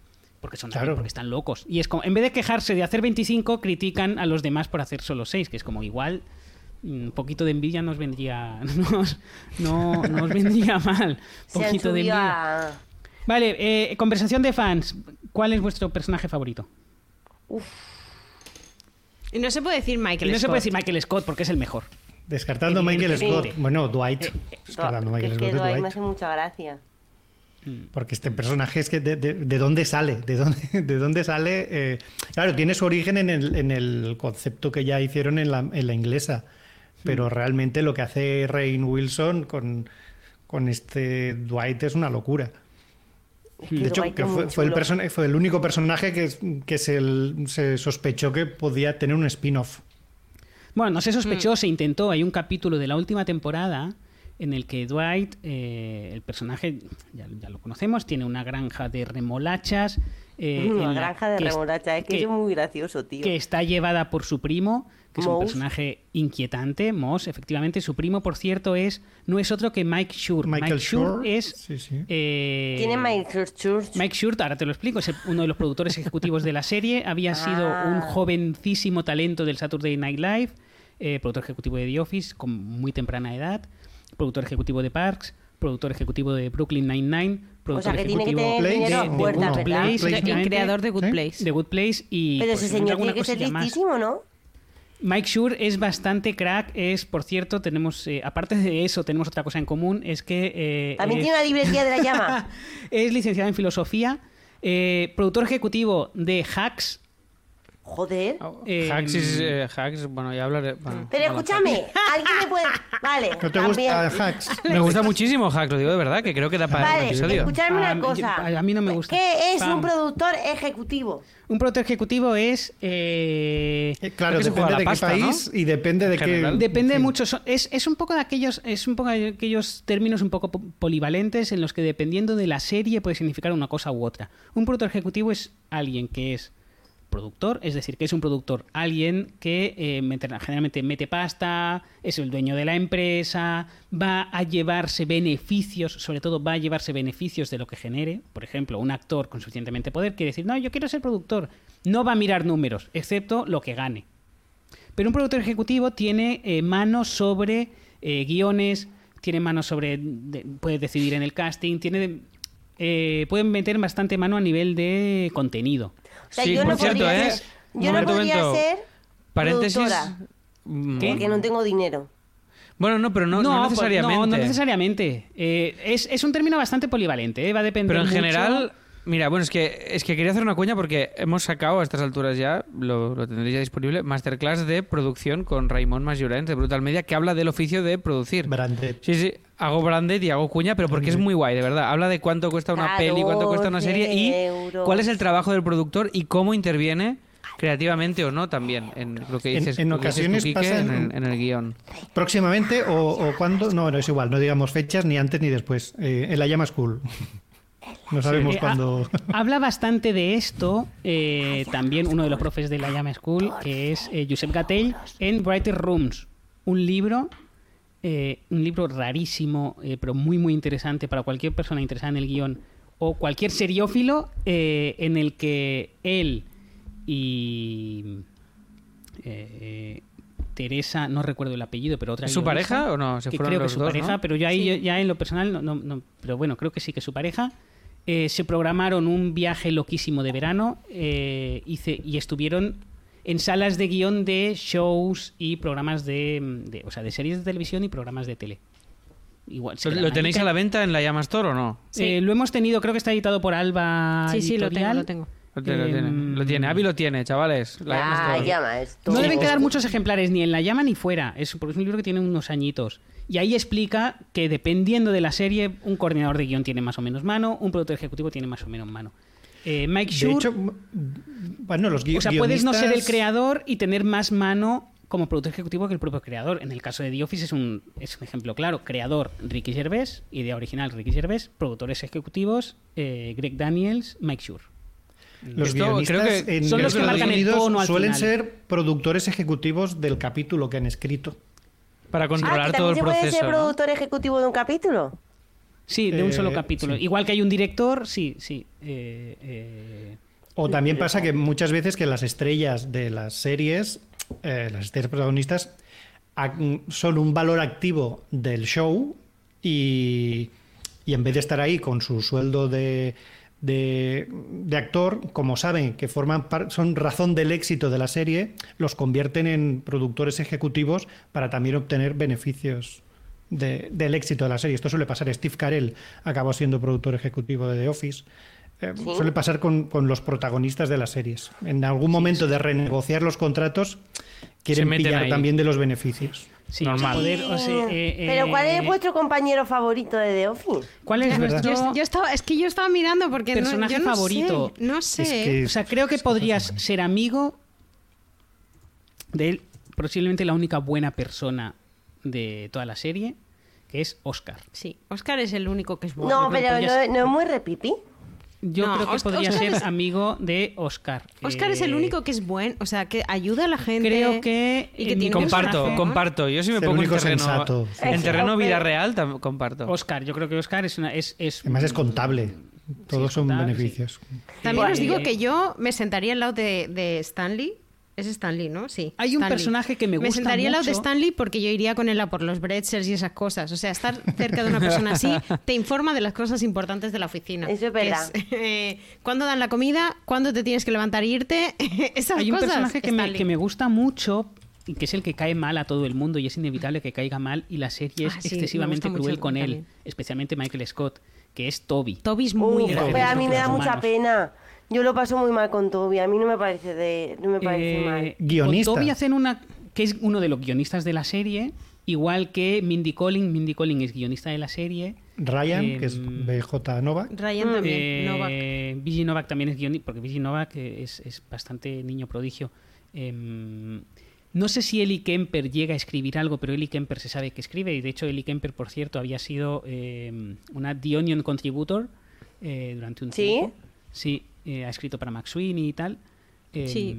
Porque son Claro. porque están locos. Y es como, en vez de quejarse de hacer 25, critican a los demás por hacer solo 6, que es como igual un poquito de envidia nos vendría nos, no, nos vendría mal. Se poquito de envidia. Vale, eh, conversación de fans. ¿Cuál es vuestro personaje favorito? Y no se puede decir Michael Y no se Scott. puede decir Michael Scott porque es el mejor. Descartando Michael Scott. Bueno, Dwight. Eh, Descartando que Michael es que Scott Dwight me hace mucha gracia. Porque este personaje es que de, de- de dónde sale, de dónde, de dónde sale. eh, claro, tiene su origen en el, en el concepto que ya hicieron en la, en la inglesa. Pero realmente lo que hace Rain Wilson con, con este Dwight es una locura. De hecho, que fue, fue el fue único personaje que, que se, se sospechó que podía tener un spin-off. Bueno, no se sospechó, Mm. se intentó. Hay un capítulo de la última temporada en el que Dwight, eh, el personaje, ya, ya lo conocemos, tiene una granja de remolachas. Eh, la granja de es- remolacha, es que, es muy gracioso, tío. que está llevada por su primo, que es un personaje inquietante, Moss, efectivamente. Su primo, por cierto, es no es otro que Mike Shure. Michael Mike Shure Schur, es... sí, sí. eh, Tiene Michael Church. Mike Shure, ahora te lo explico, es uno de los productores ejecutivos de la serie. Había sido Ah. un jovencísimo talento del Saturday Night Live, eh, productor ejecutivo de The Office con muy temprana edad, productor ejecutivo de Parks, productor ejecutivo de Brooklyn Nine-Nine, productor sea, que tiene que ejecutivo tener de, de puertas, Good ¿verdad? Place, Y creador de Good ¿Sí? Place. de Good Place y Pero pues, ese señor tiene que ser listísimo, ¿no? Mike Shure es bastante crack, es, por cierto, tenemos, eh, aparte de eso, tenemos otra cosa en común, es que... eh, También es- tiene una librería de la llama. es licenciado en filosofía, eh, productor ejecutivo de Hacks. Joder. eh, hacks, is, eh, hacks, bueno, ya hablaré. bueno, Pero bueno, escúchame, ¿alguien me puede...? Vale, ¿No te también. gusta Hacks? Me gusta muchísimo Hacks, lo digo de verdad, que creo que da para Vale, episodio. escuchadme una cosa. a mí no me gusta. ¿Qué es Pam. un productor ejecutivo? Un productor ejecutivo es... eh, Eh, Claro, depende de qué país y depende de qué. Depende en fin. mucho. son- Es, es un poco de aquellos, es un poco de aquellos términos un poco po- polivalentes en los que dependiendo de la serie puede significar una cosa u otra. Un productor ejecutivo es alguien que es productor, es decir, que es un productor, alguien que eh, generalmente mete pasta, es el dueño de la empresa, va a llevarse beneficios, sobre todo va a llevarse beneficios de lo que genere. Por ejemplo, un actor con suficientemente poder quiere decir, no, yo quiero ser productor. No va a mirar números, excepto lo que gane. Pero un productor ejecutivo tiene eh, manos sobre eh, guiones, tiene manos sobre. de- puede decidir en el casting, tiene. eh, pueden meter bastante mano a nivel de contenido. O sea, Sí, yo por no cierto, podría ¿eh? ser, Un yo no momento, podría momento. ser Paréntesis. productora, mm, ¿Qué? porque no tengo dinero. Bueno, no, pero no, no pues, necesariamente. No, no necesariamente. Eh, es, es un término bastante polivalente, ¿eh? va a depender. Pero en mucho- general, mira, bueno, es que, es que quería hacer una cuña porque hemos sacado a estas alturas ya, lo, lo tendréis ya disponible, masterclass de producción con Raymond Masjurens de Brutal Media, que habla del oficio de producir. Branded. Sí, sí, hago branded y hago cuña, pero porque es muy guay, de verdad. Habla de cuánto cuesta una peli, cuánto cuesta una serie y 14 euros. cuál es el trabajo del productor y cómo interviene creativamente o no también en lo que dices, en dices ocasiones Quique, pasa en, en- el, en el guion. Próximamente o, o cuándo. No, no es igual, no digamos fechas ni antes ni después. Eh, en la llama school. No sabemos Eh, cuándo. ha- habla bastante de esto eh, también uno de los profes de la Llama School, que es eh, Josep Gatell, en Brighter Rooms, un libro, eh, un libro rarísimo, eh, pero muy muy interesante para cualquier persona interesada en el guion o cualquier seriófilo, eh, en el que él y eh, Teresa, no recuerdo el apellido, pero otra ¿Es su pareja o no? Se que fueron creo que su dos, pareja, ¿no? pero yo ahí Sí. yo- ya en lo personal no, no- no- pero bueno, creo que sí que es su pareja. Eh, se programaron un viaje loquísimo de verano eh, hice- y estuvieron en salas de guion de shows y programas de, de- o sea, de series de televisión y programas de tele. Igual, se ¿Lo tenéis a la venta en la Llama Store o no? Eh, lo hemos tenido, creo que está editado por Alba. Sí, sí, lo tengo, Editorial. lo tengo. Lo tiene, lo tiene. Em, Lo tiene. Avi lo tiene, chavales. La Llama Ah, esto. No deben quedar muchos ejemplares ni en la llama ni fuera, es, porque es un libro que tiene unos añitos. Y ahí explica que dependiendo de la serie, un coordinador de guion tiene más o menos mano, un productor ejecutivo tiene más o menos mano. Eh, Mike De Schur, hecho, bueno, los gui- o sea, puedes no ser el guionistas- creador y tener más mano como productor ejecutivo que el propio creador. En el caso de The Office es un, es un ejemplo claro. Creador, Ricky Gervais, idea original, Ricky Gervais, productores ejecutivos, eh, Greg Daniels, Mike Schur. Los Esto guionistas creo que en son los Estados que marcan el Unidos tono al suelen final. ser productores ejecutivos del capítulo que han escrito. Para Ah, controlar que todo el se puede proceso. ser ¿no? productor ejecutivo de un capítulo. Sí, de un Eh, solo capítulo. sí. Igual que hay un director, sí, sí. eh, eh, O también pasa que muchas veces que las estrellas de las series, eh, las estrellas protagonistas, son un valor activo del show y, y en vez de estar ahí con su sueldo de, de- de actor, como saben que forman par- son razón del éxito de la serie, los convierten en productores ejecutivos para también obtener beneficios de- del éxito de la serie. Esto suele pasar. Steve Carell acabó siendo productor ejecutivo de The Office. Eh, Suele pasar con, con los protagonistas de las series. En algún momento de renegociar los contratos, quieren pillar ahí. también de los beneficios. Sí, Normal. poder, o sea, eh, Pero ¿cuál eh, es vuestro compañero favorito de The Office? ¿Cuál es nuestro Yo, yo estaba, es que yo estaba mirando porque no- Personaje yo no favorito. sé, no sé. Es que- O sea, creo que podrías ser amigo de él, posiblemente la única buena persona de toda la serie, que es Oscar. Sí, Oscar es el único que es bueno. No, pero no, no es muy repipi. Yo No, creo que Oscar- podría Oscar ser es- amigo de Oscar. Oscar es el Eh, único que es bueno, o sea, que ayuda a la gente. Creo que y que en- tiene Comparto, comparto. Yo sí me Es el pongo en terreno, sensato. en terreno vida real, comparto. Oscar, yo creo que Oscar es una es, es Además es contable. Todos son contable, beneficios. También os digo que yo me sentaría al lado de, de Stanley. Es Stanley, ¿no? Sí. Hay un Stanley. personaje que me gusta Me sentaría al lado de. Stanley porque yo iría con él a por los bretzels y esas cosas. O sea, estar cerca de una persona así te informa de las cosas importantes de la oficina. Eso es verdad. eh, ¿Cuándo dan la comida? ¿Cuándo te tienes que levantar e irte? esas Hay un cosas. personaje que me, que me gusta mucho y que es el que cae mal a todo el mundo y es inevitable que caiga mal y la serie es Ah, sí, me excesivamente cruel con él, también. especialmente Michael Scott, que es Toby. Toby es muy Uf, grave. pero a mí me da Los mucha humanos. pena. Yo lo paso muy mal con Toby. A mí no me parece de, no me parece Eh, mal. Guionista. Con Toby hacen una que es uno de los guionistas de la serie, igual que Mindy Colling. Mindy Colling es guionista de la serie. Ryan, Eh, que es BJ Nova. Ryan también. Eh, Novak. Vigi Novak también es guionista, porque Vigi Novak eh, es, es bastante niño prodigio. Em, no sé si Eli Kemper llega a escribir algo, pero Eli Kemper se sabe que escribe. Y de hecho, Eli Kemper, por cierto, había sido em, una The Onion Contributor eh, durante un ¿Sí? tiempo. Sí, eh, ha escrito para Max Sweeney y tal. Sí.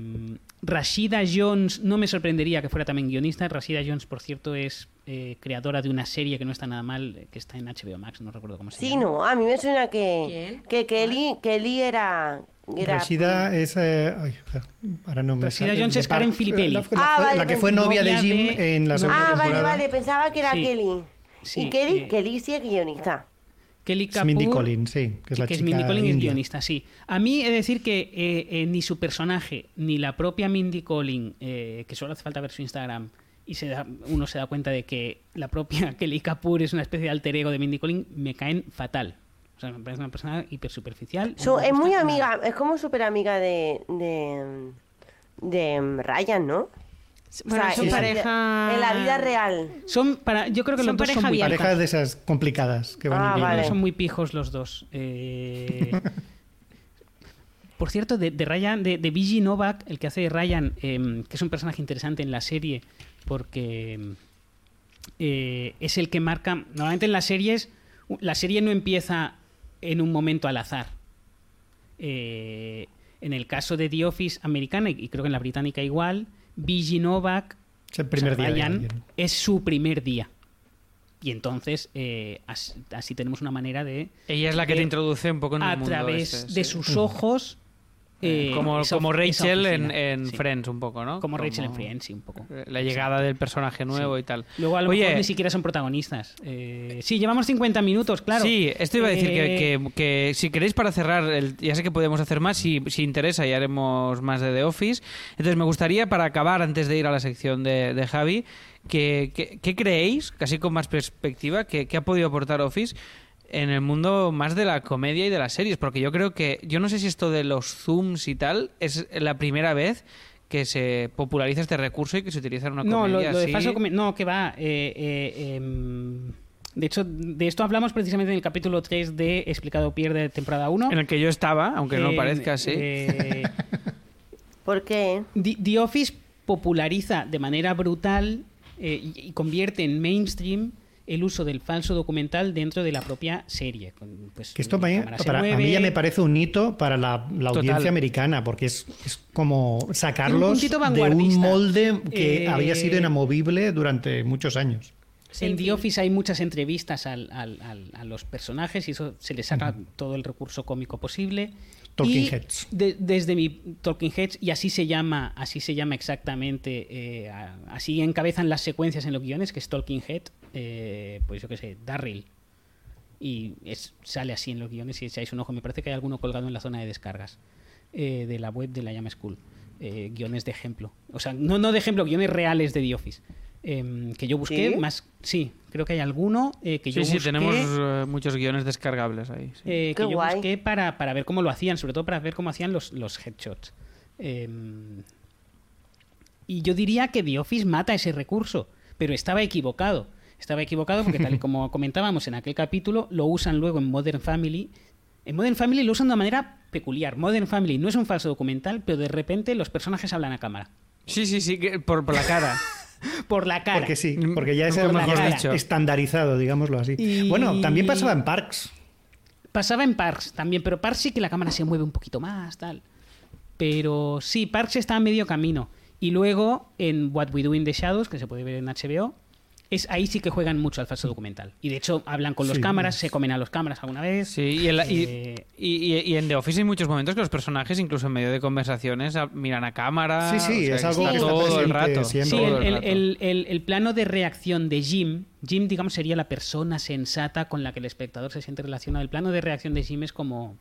Rashida Jones, no me sorprendería que fuera también guionista. Rashida Jones, por cierto, es eh, creadora de una serie que no está nada mal, eh, que está en HBO Max, no recuerdo cómo se Sí, llama. no, a mí me suena que, que Kelly, Kelly era, era Rashida es. eh, ay, ahora no me Rashida sale. Jones De es Karen Filippelli. La, la- Ah, la vale, que fue novia de Jim de- en la segunda Ah, vale, temporada. vale, pensaba que era Sí. Kelly. Sí, y Kelly, eh, Kelly sí es guionista. Kelly Es Kapoor, Mindy Collins, sí, que es la que es chica Mindy Collins es guionista, sí. A mí he de decir que eh, eh, ni su personaje, ni la propia Mindy Collins, eh, que solo hace falta ver su Instagram, y se da, uno se da cuenta de que la propia Kelly Kapoor es una especie de alter ego de Mindy Collins, me caen fatal. O sea, me parece una persona hiper superficial. Es muy amiga, nada. es como súper amiga de, de, de Ryan, ¿no? Bueno, O sea, son en la pareja. vida- En la vida real. Son para, yo creo que Son los dos son muy. Parejas de esas complicadas que van Ah, vale. Son muy pijos los dos. Eh, Por cierto, de, de Ryan, de, de Vigi Novak, el que hace de Ryan, eh, que es un personaje interesante en la serie, porque eh, es el que marca. Normalmente en las series, la serie no empieza en un momento al azar. Eh, en el caso de The Office americana, y creo que en la británica igual, Vigi Novak Es el primer día. es su primer día. Y entonces, eh, así, así tenemos una manera de, Ella es la que de- te introduce un poco en el a mundo través ese, de sí. sus ojos, Eh, como, esa- como esa Rachel en, oficina, en sí. Friends, un poco, ¿no? Como Rachel en Friends, sí, un poco. eh, La llegada del personaje nuevo Sí. y tal. Luego a lo Oye, mejor ni siquiera son protagonistas. Eh, sí, llevamos 50 minutos, claro. Sí, esto iba a decir que, Eh, que- que si queréis para cerrar, el, ya sé que podemos hacer más, si, si interesa y haremos más de The Office. Entonces me gustaría, para acabar, antes de ir a la sección de, de Javi, que, que- ¿qué creéis, casi con más perspectiva, que, que ha podido aportar Office en el mundo más de la comedia y de las series? Porque yo creo que, yo no sé si esto de los zooms y tal es la primera vez que se populariza este recurso y que se utiliza en una No, comedia lo de así. falso No, que va. eh, eh, em, de hecho, de esto hablamos precisamente en el capítulo 3 de Explicado Pierde temporada 1. En el que yo estaba, aunque no parezca así. eh, ¿Por qué? The, The Office populariza de manera brutal eh, y, y convierte en mainstream el uso del falso documental dentro de la propia serie. Pues, Que esto para a mí ya me parece un hito para la, la Total. audiencia americana, porque es, es como sacarlos puntito de un molde que Eh, había sido inamovible durante muchos años. En The Office hay muchas entrevistas al- al- al- a los personajes y eso se le saca todo el recurso cómico posible. Talking Y Heads. de- desde mi Talking Heads, y así se llama, así se llama exactamente, eh, así encabezan las secuencias en los guiones, que es Talking Head, eh, pues yo qué sé, Darryl. Y es- sale así en los guiones si echáis un ojo. Me parece que hay alguno colgado en la zona de descargas eh, de la web de la Llama School. Eh, guiones de ejemplo. O sea, no, no de ejemplo, guiones reales de The Office. Em, que yo busqué ¿Sí? más. Sí, creo que hay alguno eh, que yo Sí, sí, busqué. tenemos eh, muchos guiones descargables ahí. sí. eh, Qué que yo guay. busqué para, para ver cómo lo hacían, sobre todo para ver cómo hacían los, los headshots. Em, y yo diría que The Office mata ese recurso, pero estaba equivocado. Estaba equivocado porque, tal y como comentábamos en aquel capítulo, lo usan luego en Modern Family. En Modern Family lo usan de una manera peculiar. Modern Family no es un falso documental, pero de repente los personajes hablan a cámara. Sí, sí, sí, que por, por la cara. Por la cara. Porque sí, porque ya es Por cara. está estandarizado, digámoslo así. Y- Bueno, también pasaba en Parks. Pasaba en Parks también, pero Parks sí que la cámara se mueve un poquito más, tal. Pero sí, Parks está a medio camino. Y luego en What We Do in the Shadows, que se puede ver en HBO, es ahí sí que juegan mucho al falso documental. Y de hecho hablan con los Sí. cámaras, se comen a los cámaras alguna vez. Sí, y en, la- Eh, y- y- y en The Office hay muchos momentos que los personajes, incluso en medio de conversaciones, miran a cámara. Sí, sí, o sea, es algo que está todo el rato. siempre. Sí, todo el, el- rato. el- el- el plano de reacción de Jim, Jim, digamos, sería la persona sensata con la que el espectador se siente relacionado. El plano de reacción de Jim es como,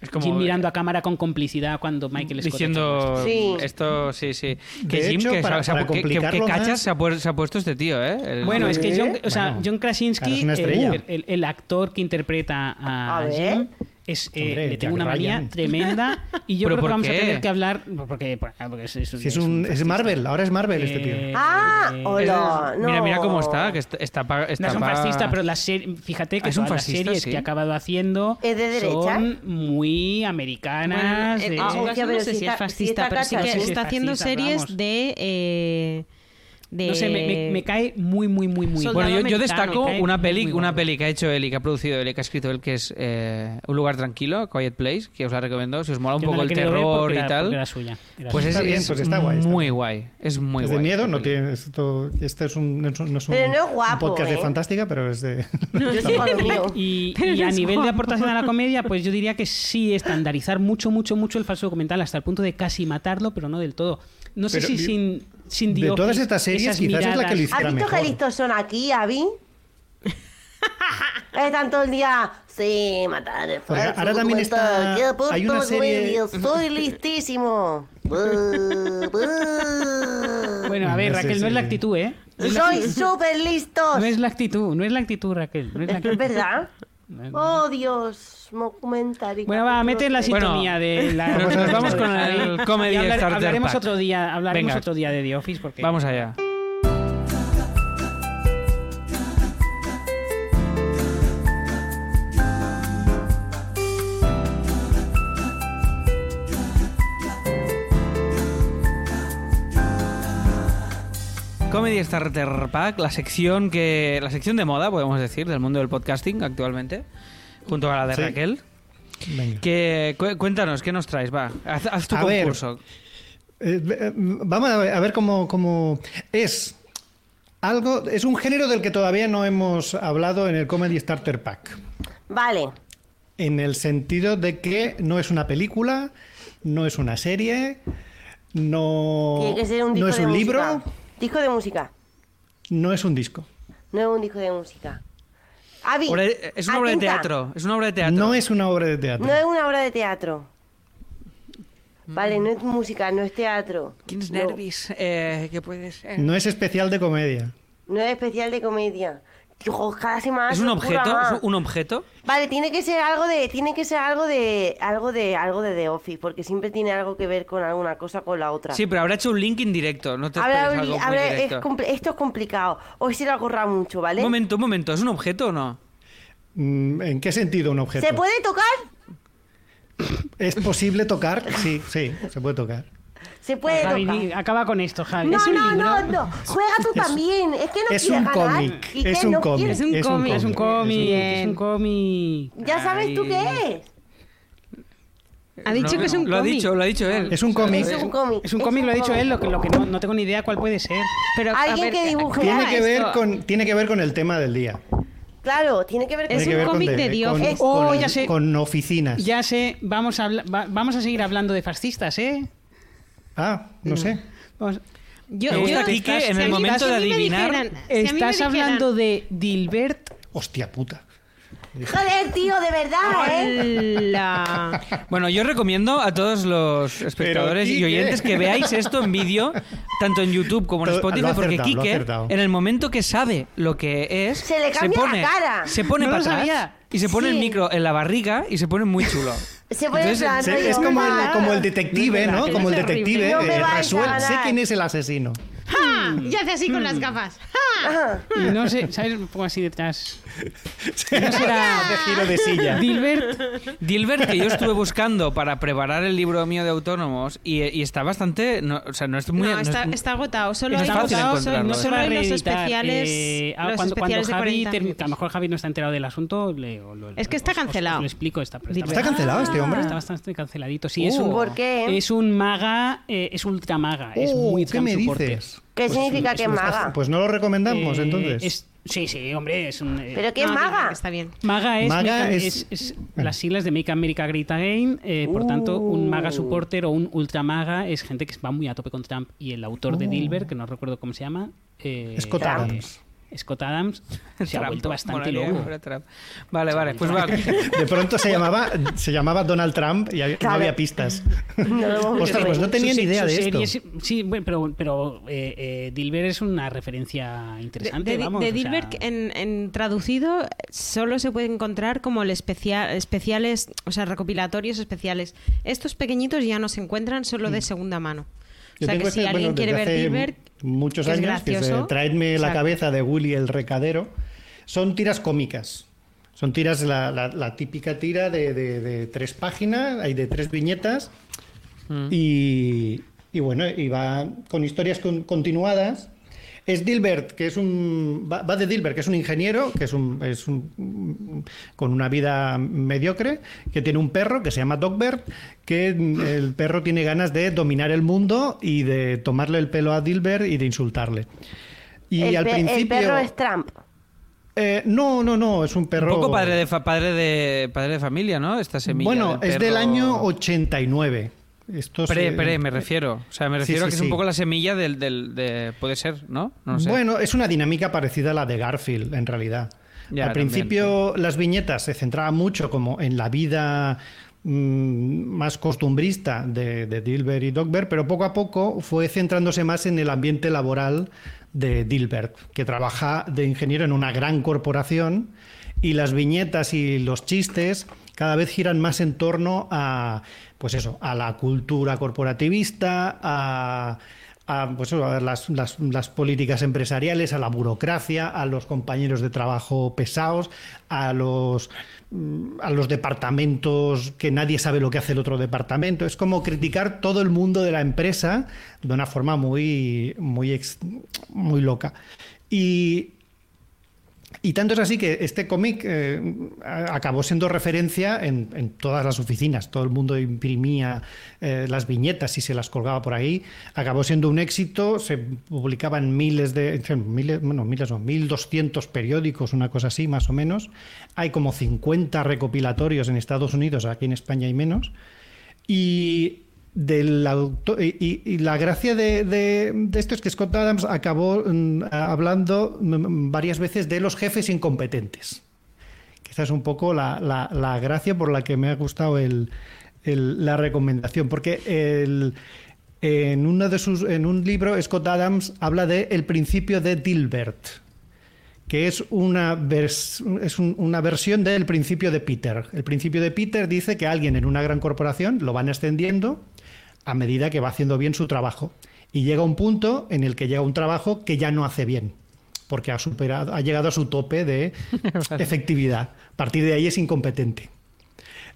Es como Jim mirando a cámara con complicidad cuando Michael Scott diciendo Sí. esto, sí, sí. Que De Jim, hecho, que, para- se ha- para que- que- que complicarlo cachas se, ha pu- se ha puesto este tío, ¿eh? El- Bueno, es que John, o sea, Bueno, John Krasinski, el, el- el actor que interpreta a, A ver. Es, eh, Hombre, le tengo Jack una manía Ryan. tremenda y yo ¿Pero creo que vamos a qué? tener que hablar porque, porque es, es, Si es, un, es. Marvel, ahora es Marvel este tío. Eh, Ah, eh, hola. no. Mira, mira cómo está, que está, está, está no es un fascista, pero la serie, fíjate que Ah, es un todas fascista, las series sí. que ha acabado haciendo ¿Es de derecha? son muy americanas. Bueno, de- Ah, caso pero no sé si es fascista, pero sí que está es haciendo series vamos. de, eh, de... no sé, me, me- me cae muy, muy, muy, muy Soldado Bueno, yo, destaco una peli, muy una peli que ha hecho él y que ha producido él y que ha escrito él, que es eh, Un lugar tranquilo, Quiet Place, que os la recomiendo, si os mola un Yo poco el terror y era- tal. porque era suya, era Pues es, bien, es pues está guay, está muy bien. guay, es muy es de guay. miedo, no tiene esto, este es un, no es un, no es un- Pero no es un guapo, podcast ¿eh? de fantástica, pero es de. Y, y a nivel de aportación a la comedia, pues yo diría que sí estandarizar mucho, mucho, mucho el falso documental hasta el punto de casi matarlo, pero no del todo. No sé Pero si sin, sin de todas estas series, esas quizás es la que miradas- lo ¿Has hiciera visto mejor. que listos son aquí, Avi? Están todo el día. Sí, matar el falso ahora también está- hay una serie- Soy listísimo. Bu, bu. Bueno, a ver, No Raquel, no es la actitud, ¿eh? Soy súper listos. No es la actitud, no es la actitud, Raquel. No es la Esto es actitud. verdad. Oh, Dios. Documental. y Bueno, va, mete la. Bueno, sintonía de la. nos- vamos con el Comedy hablar- Hablaremos otro día, hablaremos Venga. otro día de The Office porque. Vamos allá. Comedy Starter Pack, la sección que la sección de moda, podemos decir, del mundo del podcasting actualmente, junto a la de Sí. Raquel. Venga. Que cu- cuéntanos, ¿qué nos traes? Va, haz, haz tu A concurso. Eh, eh, vamos a ver, a ver cómo, cómo es algo, es un género del que todavía no hemos hablado en el Comedy Starter Pack. Vale. en el sentido de que no es una película, no es una serie, no, Tiene que ser un disco no es de un música. libro, Disco de música. no es un disco. No es un disco de música. Obra de- es una obra de atenta. teatro. Es una obra de teatro. No es una obra de teatro. No es una obra de teatro. Vale, no es música, no es teatro. King's No. Nervis. Eh, ¿Qué puede ser? No es especial de comedia. No es especial de comedia. Hijo, cada semana ¿Es un objeto? más. ¿Es un objeto? Vale, tiene que ser algo de, tiene que ser algo de, algo de, algo de The Office, porque siempre tiene algo que ver con alguna cosa con la otra. Sí, pero habrá hecho un link indirecto. No te Habrá- esperes algo muy habrá- es directo. compl- esto es complicado. Hoy se lo ha mucho, ¿vale? Un momento, un momento. ¿Es un objeto o no? Mm, ¿En qué sentido un objeto? ¿Se puede tocar? ¿Es posible tocar? Sí, sí, se puede tocar. Se puede Javi, tocar. acaba con esto, Javi. No, es un no, libro. no, no. Juega tú también. Es que no es quieres un ganar. cómic, ¿Y es ¿No cómic, quieres? Es un cómic. Es un cómic, es un cómic. Ya sabes tú qué es. Ha dicho No, que es un Lo ha cómic. dicho, lo ha dicho él. Es un cómic. Es un cómic. Es un cómic, lo ha dicho él, lo que, lo que no, no tengo ni idea cuál puede ser. Pero, a Alguien ver, que dibuje. Tiene ¿cómo que, ver con, tiene que ver con el tema del día. Claro, tiene que ver con Es un con cómic de con- Diógenes. Oh, con- ya sé. con oficinas. Ya sé, vamos a, va- vamos a seguir hablando de fascistas, ¿eh? Ah, no sé. Vamos- Yo, Me gusta, yo- en el momento si de adivinar, dijeran- si Estás hablando de Dilbert. Hostia puta. Joder, tío, de verdad, ¿eh? Hola. Bueno, yo recomiendo a todos los espectadores y oyentes que veáis esto en vídeo, tanto en YouTube como en Spotify, porque Quique, en el momento que sabe lo que es, Se le cambia la pone, cara. Se pone No para atrás y se pone el micro en la barriga y se pone muy chulo. Se pone en Entonces, plan, Se- rollo, es como el, "Ah, como el detective, ¿no? Como el detective. Eh, vais a resuel- sé quién es el asesino. ¡Ja! Y hace así con las gafas. ¡Ja! ajá". Y no sé, ¿sabes? Un poco así detrás. No será de giro de silla. Dilbert. Dilbert, que yo estuve buscando para preparar el libro mío de autónomos y, y está bastante. No, o sea, no es muy. No, no está, es- está agotado. Solo Es hay, fácil solo- encontrarlo, solo, hay los especiales. eh, ah, los cuando, cuando especiales de Javi 40 termine- minutos. que a lo mejor Javi no está enterado del asunto, le, o lo- Es que está os- cancelado. os lo explico. Está, Dilbert. ¿Está cancelado este hombre? Está bastante canceladito. Sí, es Uh. un, ¿Por qué? Es un maga, eh, es ultra maga. es Uh, muy ¿Qué me supporter. ¿Qué significa que es maga? Pues no lo recomendamos, Eh, entonces. es- sí, sí, hombre, es un. eh, ¿Pero qué es No, maga? que Está bien. Maga es, Maga Make- es- es- es las siglas de Make America Great Again. eh, por tanto, un maga supporter o un ultra maga es gente que va muy a tope con Trump. Y el autor de Dilbert, que no recuerdo cómo se llama. eh, Scott Adams. Scott Adams se ha vuelto bastante loco. Vale, vale, pues va. De pronto se llamaba, se llamaba Donald Trump y había- no había pistas. No Ostras, pues no tenía Su ni idea de esto. serie sí- sí, bueno, pero, pero eh, eh, Dilbert es una referencia interesante. de- vamos, de o sea, Dilbert, en, en traducido, solo se puede encontrar como el especial, especiales, o sea, recopilatorios especiales. Estos pequeñitos ya no se encuentran solo de segunda mano. O. Yo sea, tengo que si alguien bueno, quiere desde ver Dilbert, muchos años, que es, gracioso. Traedme la cabeza de Willy el recadero, son tiras cómicas. Son tiras, la, la- la típica tira de, de- de tres páginas, hay de tres viñetas, Mm. y, y bueno, y va con historias con- continuadas. Es Dilbert, que es un. Va, va de Dilbert, que es un ingeniero, que es un, es un. con una vida mediocre, que tiene un perro que se llama Dogbert, que mm, el perro tiene ganas de dominar el mundo y de tomarle el pelo a Dilbert y de insultarle. Y el, al pe- el principio. perro es Trump. Eh, no, no, no, es un Un perro. poco padre de, fa- padre de padre de familia, ¿no? Esta semilla. Bueno, del es del año 89. Esto Pre, se- pre, me refiero. O sea, me refiero sí, a que es sí. un poco la semilla del, del de, puede ser, ¿no? No lo sé. Bueno, es una dinámica parecida a la de Garfield, en realidad. Ya, Al principio las viñetas se centraban mucho como en la vida mm, más costumbrista de, de Dilbert y Dogbert, pero poco a poco fue centrándose más en el ambiente laboral de Dilbert, que trabaja de ingeniero en una gran corporación y las viñetas y los chistes cada vez giran más en torno a pues eso, a la cultura corporativista, a, a, pues a las, las- las políticas empresariales, a la burocracia, a los compañeros de trabajo pesados, a los mm, a los departamentos que nadie sabe lo que hace el otro departamento. Es como criticar todo el mundo de la empresa de una forma muy, muy, muy loca. Y Y tanto es así que este cómic eh, acabó siendo referencia en, todas las oficinas. Todo el mundo imprimía eh, las viñetas y se las colgaba por ahí. Acabó siendo un éxito. Se publicaban miles de. Miles, bueno, miles no, 1200 periódicos, una cosa así, más o menos. Hay como 50 recopilatorios en Estados Unidos, aquí en España hay menos. Y, del auto- y, la gracia de, esto es que Scott Adams acabó mm, hablando mm, varias veces de los jefes incompetentes. Quizás es un poco la, gracia por la que me ha gustado la recomendación, porque en, uno de sus, en un libro Scott Adams habla de el principio de Dilbert que es una, vers- es un- una versión del principio de Peter. El principio de Peter dice que alguien en una gran corporación lo van ascendiendo a medida que va haciendo bien su trabajo. Y llega un punto en el que llega un trabajo que ya no hace bien, porque ha, superado, ha llegado a su tope de efectividad. A partir de ahí es incompetente.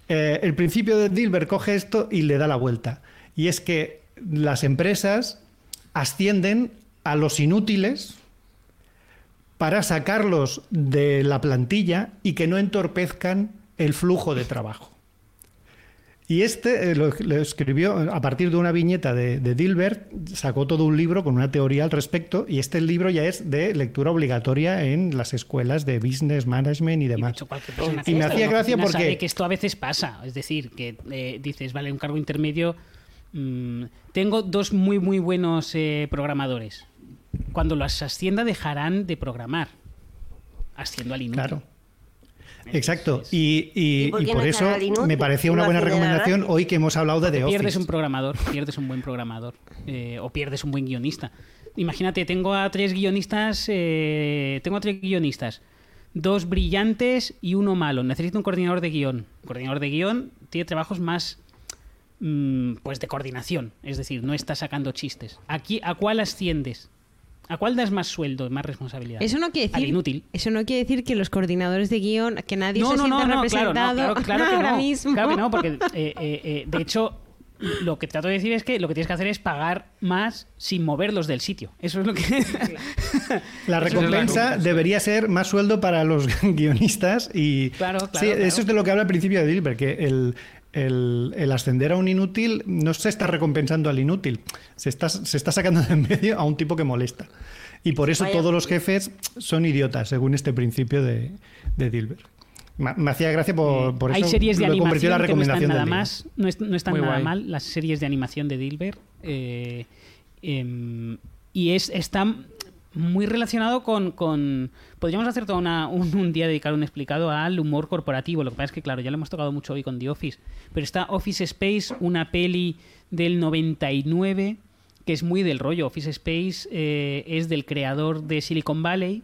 Eh, el principio de Dilbert coge esto y le da la vuelta. Y es que las empresas ascienden a los inútiles para sacarlos de la plantilla y que no entorpezcan el flujo de trabajo. Y este eh, lo, lo escribió a partir de una viñeta de, de Dilbert, sacó todo un libro con una teoría al respecto, y este libro ya es de lectura obligatoria en las escuelas de business management y Y de demás. Y me hacía gracia porque- sabe que esto a veces pasa. Es decir, que eh, dices, vale, un cargo intermedio. mm, tengo dos muy, muy buenos eh, programadores. Cuando los ascienda, dejarán de programar. Asciendo al inútil. Claro. Exacto. Y, y- ¿Y por y qué por no eso me parecía una buena recomendación hoy que hemos hablado de The pierdes un programador, pierdes un buen programador eh, o pierdes un buen guionista. Imagínate, tengo a tres guionistas, eh, tengo a tres guionistas, dos brillantes y uno malo. Necesito un coordinador de guion. Un coordinador de guion tiene trabajos más, mm, pues, de coordinación, es decir, no está sacando chistes. Aquí, ¿a cuál asciendes? ¿A cuál das más sueldo, más responsabilidad? Eso no quiere Al decir, inútil. Eso no quiere decir que los coordinadores de guion, que nadie No, se no, sienta no, no, claro, representado no, claro, claro que ahora no. mismo. Claro que no, porque eh, eh, eh, de hecho lo que trato de decir es que lo que tienes que hacer es pagar más sin moverlos del sitio. Eso es lo que... La es recompensa debería ser más sueldo para los guionistas y Claro, claro, sí, claro. eso es de lo que habla al principio de Dilbert, que el, el- el ascender a un inútil no se está recompensando al inútil, se está, se está sacando de en medio a un tipo que molesta. Y por eso Vaya. todos los jefes son idiotas, según este principio de, de Dilbert. Me, me hacía gracia por, por eso Hay series de animación la que no están recomendación nada más, no, es- no están Muy nada guay. mal las series de animación de Dilbert eh, em, y es está muy relacionado con, con- podríamos hacer todo una- un, un día dedicado un explicado al humor corporativo. Lo que pasa es que claro ya lo hemos tocado mucho hoy con The Office, pero está Office Space, una peli del 99 que es muy del rollo. Office Space eh, es del creador de Silicon Valley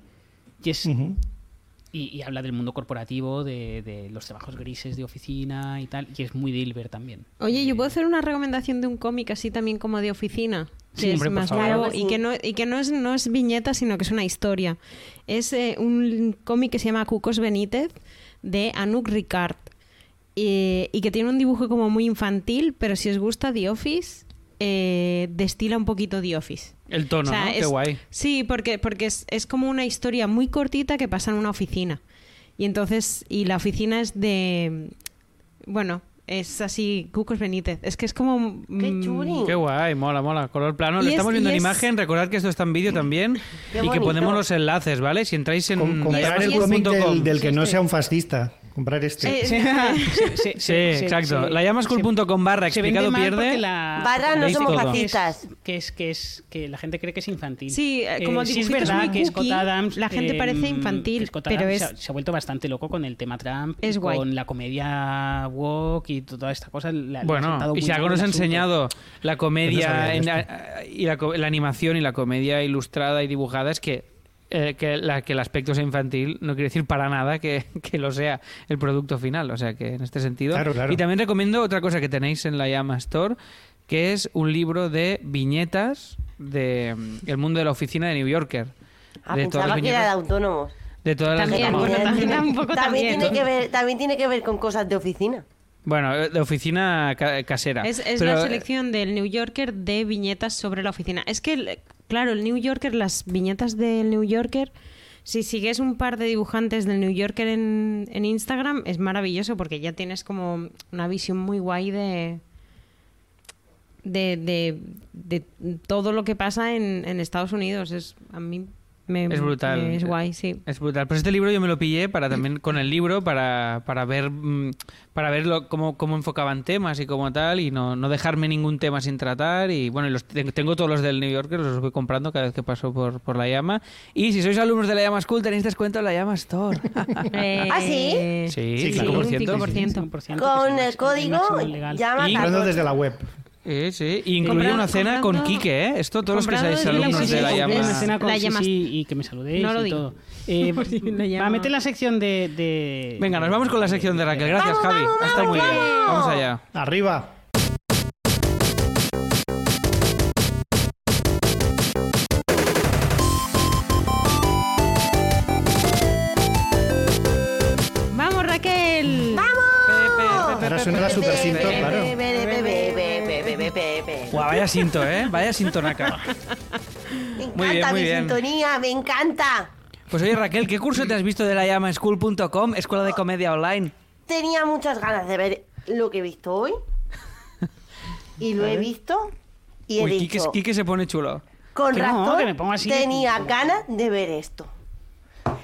y es y habla del mundo corporativo, de, de los trabajos grises de oficina y tal, y es muy Dilbert también. Oye, ¿yo puedo hacer una recomendación de un cómic así también como de oficina? Sí, es más favor. nuevo y que, no, y que no es, no es viñeta, sino que es una historia. Es eh, un cómic que se llama Cucos Benítez de Anouk Ricard eh, y que tiene un dibujo como muy infantil, pero si os gusta The Office, eh, destila un poquito The Office. El tono, O sea, ¿no? Qué guay. Sí, porque, porque es, es como una historia muy cortita que pasa en una oficina. Y entonces, y la oficina es de. Bueno, es así, Cucos Benítez. Es que es como. ¡Qué mm, chuli! Qué guay, mola, mola. Color plano. Lo es- estamos viendo en es- imagen. Recordad que esto está en vídeo también. Qué y que ponemos los enlaces, ¿vale? Si entráis en comprar el cómic del, del que no sea un fascista. Comprar este. Eh, Sí, sí, Sí, exacto. Layamascool.com barra se vende explicado pierde. la- Barra, no somos todo. que es, que es que la gente cree que es infantil. Sí, eh, como es dibujitos verdad muy que Scott Adams la gente parece infantil, Scott pero Adams es- se, ha, se ha vuelto bastante loco con el tema Trump, y Es guay. con la comedia woke y toda esta cosa. Bueno, y si algo nos ha enseñado la comedia en- y la, la animación y la comedia ilustrada y dibujada es que, eh, que, la, que el aspecto sea infantil no quiere decir para nada que, que lo sea el producto final. O sea que en este sentido. Claro, claro. Y también recomiendo otra cosa que tenéis en la Llama Store, que es un libro de viñetas de mm, el mundo de la oficina de New Yorker. Ah, de todas las pensaba que era de viñetas- autónomos. de todas las También, bueno, también, también. Tiene que ver, también tiene que ver con cosas de oficina. Bueno, eh, de oficina ca- casera. Es, es Pero, la eh, selección del New Yorker de viñetas sobre la oficina. Es que, claro, el New Yorker, las viñetas del New Yorker si sigues un par de dibujantes del New Yorker en, Instagram, es maravilloso porque ya tienes como una visión muy guay de. De, de, de todo lo que pasa en, en Estados Unidos. Es, a mí me, Es brutal. me- es guay, sí. Es brutal. Pues este libro yo me lo pillé para también con el libro para, para ver mm, para ver lo- cómo, cómo enfocaban temas y como tal y no, no dejarme ningún tema sin tratar y bueno, y los, te- tengo todos los del New Yorker, los voy comprando cada vez que paso por, por la llama y si sois alumnos de la llama School tenéis descuento en la llama Store. ¿Ah, sí? Eh, Sí, Sí, sí, claro. por un ciento. 5%. 5%, que es el Con el código llama Y- Hablando 14. desde la web. Sí, sí. Y incluye una cena con Quique, ¿eh? Esto todos los que seáis alumnos de la Sí, llama. Una escena con La sí, llamas- sí, y que me saludéis No lo y todo. Eh, va a meter la sección de, de- Venga, nos vamos con la sección de Raquel. Gracias, Vamos, Javi. vamos, Está muy vamos, bien. vamos. Vamos allá. Arriba. ¡Vamos, Raquel! Ahora suena la super cinto, claro. Vaya cinto, ¿eh? Vaya sintonaca. Me encanta Muy bien, muy mi bien. sintonía, me encanta. Pues oye, Raquel, ¿qué curso te has visto de la llamaschool.com, escuela de comedia online? Tenía muchas ganas de ver lo que he visto hoy. Y lo he visto y he Uy, Quique, dicho, Quique se pone chulo. con Que no, razón, que me pongo así. tenía ganas de ver esto.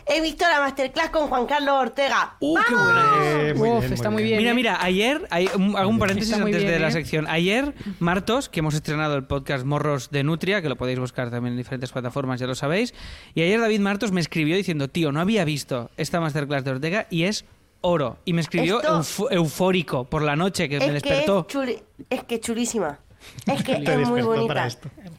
He visto la masterclass con Juan Carlos Ortega. ¡Uh, qué buena es! Eh, muy Uf, bien, está muy bien. bien. Mira, ¿eh? mira, ayer, hay- un- hago un paréntesis antes bien, de la ¿eh? sección. Ayer, Martos, que hemos estrenado el podcast Morros de Nutria, que lo podéis buscar también en diferentes plataformas, ya lo sabéis. Y ayer David Martos me escribió diciendo, tío, no había visto esta masterclass de Ortega y es oro. Y me escribió eufórico por la noche, que me Es que despertó. es, chuli- es que chulísima. Es que Te es muy despertó bonita.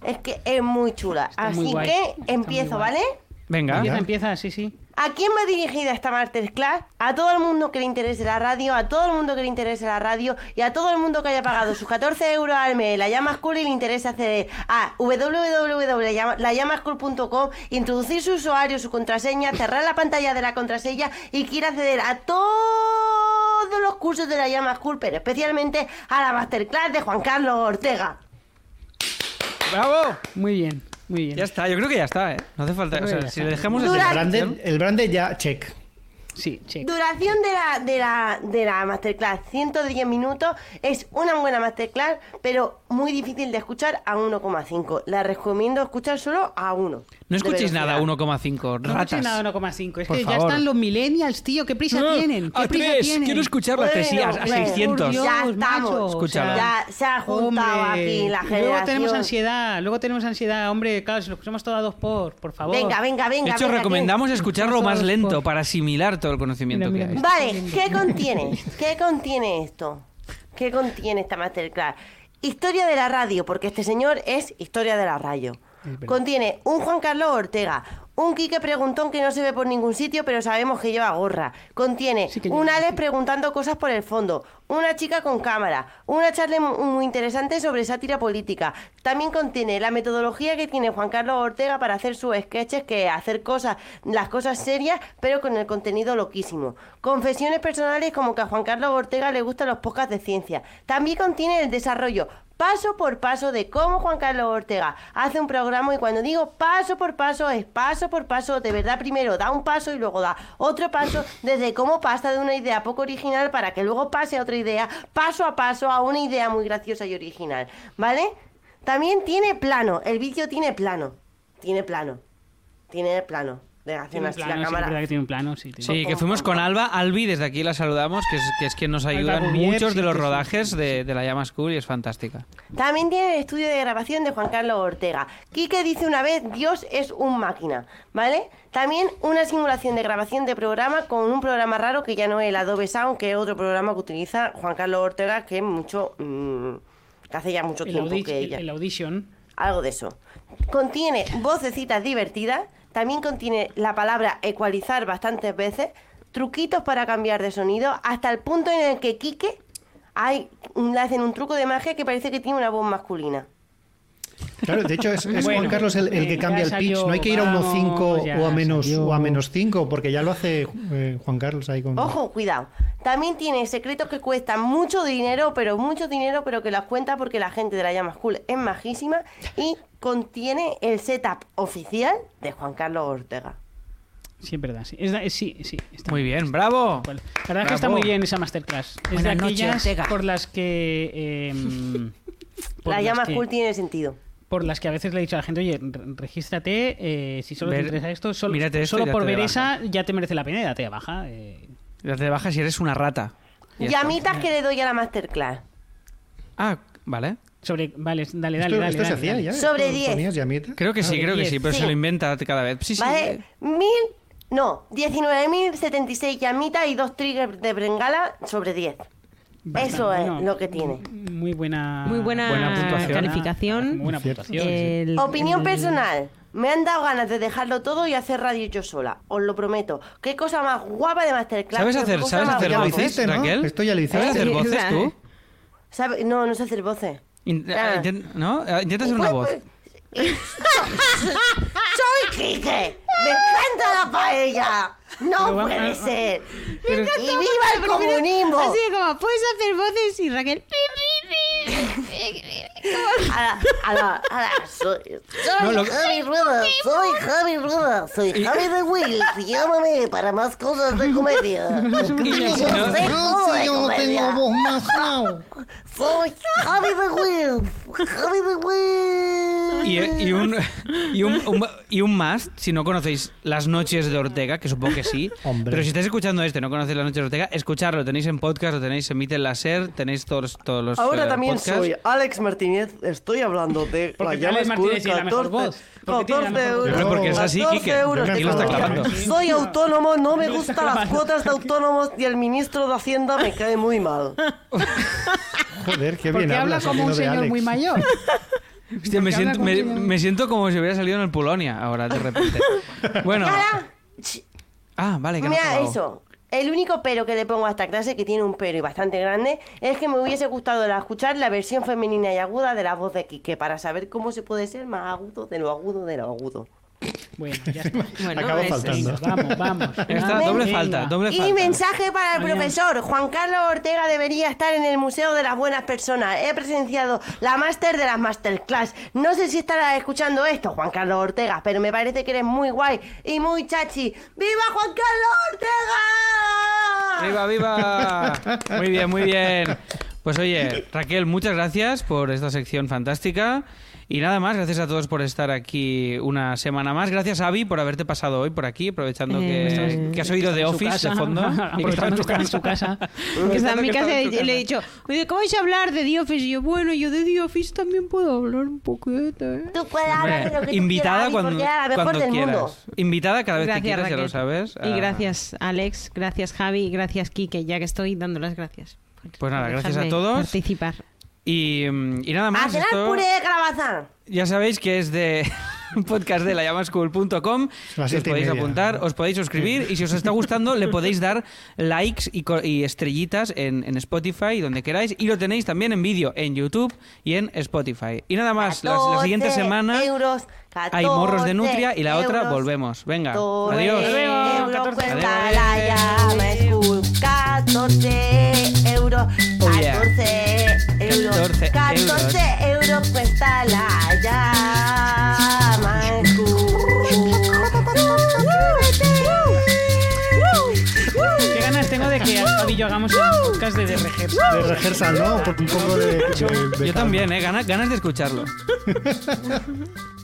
Es que es muy chula. Está Así que empiezo. ¿vale? Venga. Empieza, empieza, sí, sí. ¿A quién va dirigida esta masterclass? A todo el mundo que le interese la radio, a todo el mundo que le interese la radio y a todo el mundo que haya pagado sus 14 euros al mes la llama school y le interese acceder a www.lallamaschool.com, introducir su usuario, su contraseña, cerrar la pantalla de la contraseña y quiera acceder a todos los cursos de la llama school, pero especialmente a la masterclass de Juan Carlos Ortega. ¡Bravo! Muy bien, muy bien. Ya está, yo creo que ya está, ¿eh? No hace falta. O sea, si le dejamos El Dura- así. branded, el branded ya, check. Sí, check. Duración de la, de la, de la masterclass, 110 minutos. Es una buena masterclass, pero muy difícil de escuchar a 1,5. La recomiendo escuchar solo a 1. No escuchéis nada a 1,5. No Ratas. escuché nada 1,5. Es Por que ya están los millennials, tío. ¿Qué prisa Ah, tienen? ¿Qué a prisa tres, tienen? quiero escucharlo a tres y a, a Bueno, bueno, 600. Dios, Ya estamos. macho, Escúchala. Ya se ha juntado Hombre, aquí la generación. Luego tenemos ansiedad, luego tenemos ansiedad. Hombre, claro, si lo escuchamos todo a dos por, por favor. Venga, venga, venga. De hecho, venga, recomendamos escucharlo más lento por- para asimilar todo el conocimiento Mira, que hay. Vale, ¿qué contiene? ¿Qué contiene esto? ¿Qué contiene esta masterclass? Historia de la radio, porque este señor es historia de la radio. Contiene un Juan Carlos Ortega, un Quique Preguntón que no se ve por ningún sitio, pero sabemos que lleva gorra. Contiene Sí un Alex sí. preguntando cosas por el fondo, una chica con cámara, una charla mu- muy interesante sobre sátira política. También contiene la metodología que tiene Juan Carlos Ortega para hacer sus sketches, que hacer cosas, las cosas serias, pero con el contenido loquísimo. Confesiones personales como que a Juan Carlos Ortega le gustan los podcasts de ciencia. También contiene el desarrollo paso por paso de cómo Juan Carlos Ortega hace un programa y cuando digo paso por paso es paso por paso, de verdad primero da un paso y luego da otro paso desde cómo pasa de una idea poco original para que luego pase a otra idea, paso a paso a una idea muy graciosa y original, ¿vale? También tiene plano, el vídeo tiene plano, tiene plano, tiene plano, de hacer Tiene un así plano, la sí, cámara. verdad que tiene un plano, sí. tiene- Sí, que fuimos con Alba. Albi, desde aquí la saludamos, que es, que es quien nos ayuda en muchos sí, de los sí. rodajes de, de la Llama School y es fantástica. También tiene el estudio de grabación de Juan Carlos Ortega. Quique dice una vez, Dios es un máquina, ¿vale? También una simulación de grabación de programa con un programa raro que ya no es el Adobe Sound, que es otro programa que utiliza Juan Carlos Ortega, que es mucho... mm, que hace ya mucho el, tiempo audi- que ella... el Audition. Algo de eso. Contiene vocecitas divertidas, también contiene la palabra ecualizar bastantes veces, truquitos para cambiar de sonido, hasta el punto en el que Quique hay, le hacen un truco de magia que parece que tiene una voz masculina. Claro, de hecho es, es Bueno, Juan Carlos el, el eh, que ya cambia el pitch. salió, No hay que ir a 1.5 vamos, ya o a menos salió. o a menos 5 porque ya lo hace eh, Juan Carlos ahí con. Ojo, cuidado. También tiene secretos que cuestan mucho dinero, pero mucho dinero, pero que las cuenta porque la gente de la llama School es majísima y contiene el setup oficial de Juan Carlos Ortega. Sí, es verdad. Sí, es, da- es- sí, sí, está Muy bien, bravo. Bueno, La verdad es que está muy bien esa masterclass. Es Buenas de aquellas Ortega. por las que... em, La las llama que- cool tiene sentido. por las que a veces le he dicho a la gente, oye, re- regístrate, eh, si solo Ver- te interesa esto, solo, esto solo por date de ver baja. esa ya te merece la pena y date de baja. eh. Ya te bajas si eres una rata. Llamitas que le doy a la masterclass. Ah, vale. Sobre, vale, dale, dale, ¿Esto, dale. esto se dale, hacía dale. ya? Sobre ¿Esto 10. ponías llamita? Creo que sí, Ah, creo que sí, pero Sí. se lo inventa cada vez. Sí, sí. ¿Vale? eh, Mil, no, 19.076 llamitas y dos triggers de Brengala sobre 10. Bastante, Eso es lo que tiene. Muy buena... Muy buena, Buena puntuación. calificación. Muy buena puntuación. sí. Opinión el- personal. Me han dado ganas de dejarlo todo y hacer radio yo sola. Os lo prometo. Qué cosa más guapa de masterclass. ¿Sabes hacer, sabes hacer guapa. voces, hiciste, ¿no? Raquel? Esto ya lo hiciste. ¿Sabes hacer voces tú? ¿Sabe- No, no sé hacer voces. In- Ah. ¿No? Eh, Intenta hacer una voz. ¡Soy Quique! ¡Me encanta la paella! ¡No vamos- puede ser! Pero- ¡Y viva el comunismo! Así como, puedes hacer voces y Raquel. Soy, soy No, lo- Javi Rueda, soy Javi Rueda, soy Javi de Will, llámame para más cosas de comedia. Yo de comedia. más Soy Javi de Will, Javi de Will. Y, y un, y, un, un- y un más, si no conocéis Las Noches de Ortega, que supongo que sí. Hombre. Pero si estáis escuchando este y no conocéis Las Noches de Ortega, escucharlo. Lo tenéis en podcast, lo tenéis en Mite Láser, tenéis todos, todos los Ahora eh, también podcasts. soy Alex Martínez, estoy hablando de Porque la llama Alex School, Martínez tiene la mejor voz. Porque tiene la 14 mejor voz. euros. Porque es así, 14 Quique. euros Aquí de lo está comedia. clavando. Soy autónomo, no me gustan las cuotas de autónomos y el ministro de Hacienda me cae muy mal. Joder, qué Porque bien habla hablas, como un señor Alex. muy mayor. Hostia, me, Porque habla siento, como me, señor. me siento como si hubiera salido en el Polonia ahora, de repente. Bueno. Ah, vale, que no he Mira acabado. eso. El único pero que le pongo a esta clase, que tiene un pero y bastante grande, es que me hubiese gustado escuchar la versión femenina y aguda de la voz de Quique para saber cómo se puede ser más agudo de lo agudo de lo agudo. Bueno, ya está. Bueno, Acaba es- faltando. Venga, vamos, vamos. Ya está, doble Venga. falta, doble Y falta. mensaje para el Adiós. profesor. Juan Carlos Ortega debería estar en el Museo de las Buenas Personas. He presenciado la máster de las masterclass. No sé si estarás escuchando esto, Juan Carlos Ortega, pero me parece que eres muy guay y muy chachi. ¡Viva Juan Carlos Ortega! ¡Viva, viva! Muy bien, muy bien. Pues oye, Raquel, muchas gracias por esta sección fantástica. Y nada más, gracias a todos por estar aquí una semana más. Gracias, Avi, por haberte pasado hoy por aquí, aprovechando que, Eh, que has oído de Office casa, de fondo. y que Aprovechando que en su casa. Que está en mi que casa le he casa. dicho, oye, ¿cómo vais a hablar de The Office? Y yo, bueno, yo de The Office también puedo hablar un poquito, ¿eh? Tú puedes hablar de lo que tú Invitada quieras, cuando, la cuando del quieras. mundo. Invitada cada vez que Gracias, quieras, ya lo Raquel. sabes. Y Ah, gracias, Alex, gracias, Javi, gracias, Kike, ya que estoy dando las gracias. por- Pues nada, gracias a todos. Participar. Y, mm, y nada ¡A más. cenar esto- puré de calabaza! Ya sabéis que es de un podcast de. Las Os podéis apuntar, os podéis suscribir y si os está gustando le podéis dar likes y, y estrellitas en, en Spotify, donde queráis. Y lo tenéis también en vídeo en YouTube y en Spotify. Y nada más, la, la siguiente 14 semana euros, hay morros de 14 nutria y la otra volvemos. Venga, 14 adiós. euros 14. cuesta Adiós. la llama school. 14 euros. 14 14 euros cuesta la llama. Qué ganas tengo de que Javi y yo hagamos un podcast de The Rehearsal. De rehearsal, ¿no? Por un poco de... de- de Yo calma. también, ¿eh? Ganas, ganas de escucharlo.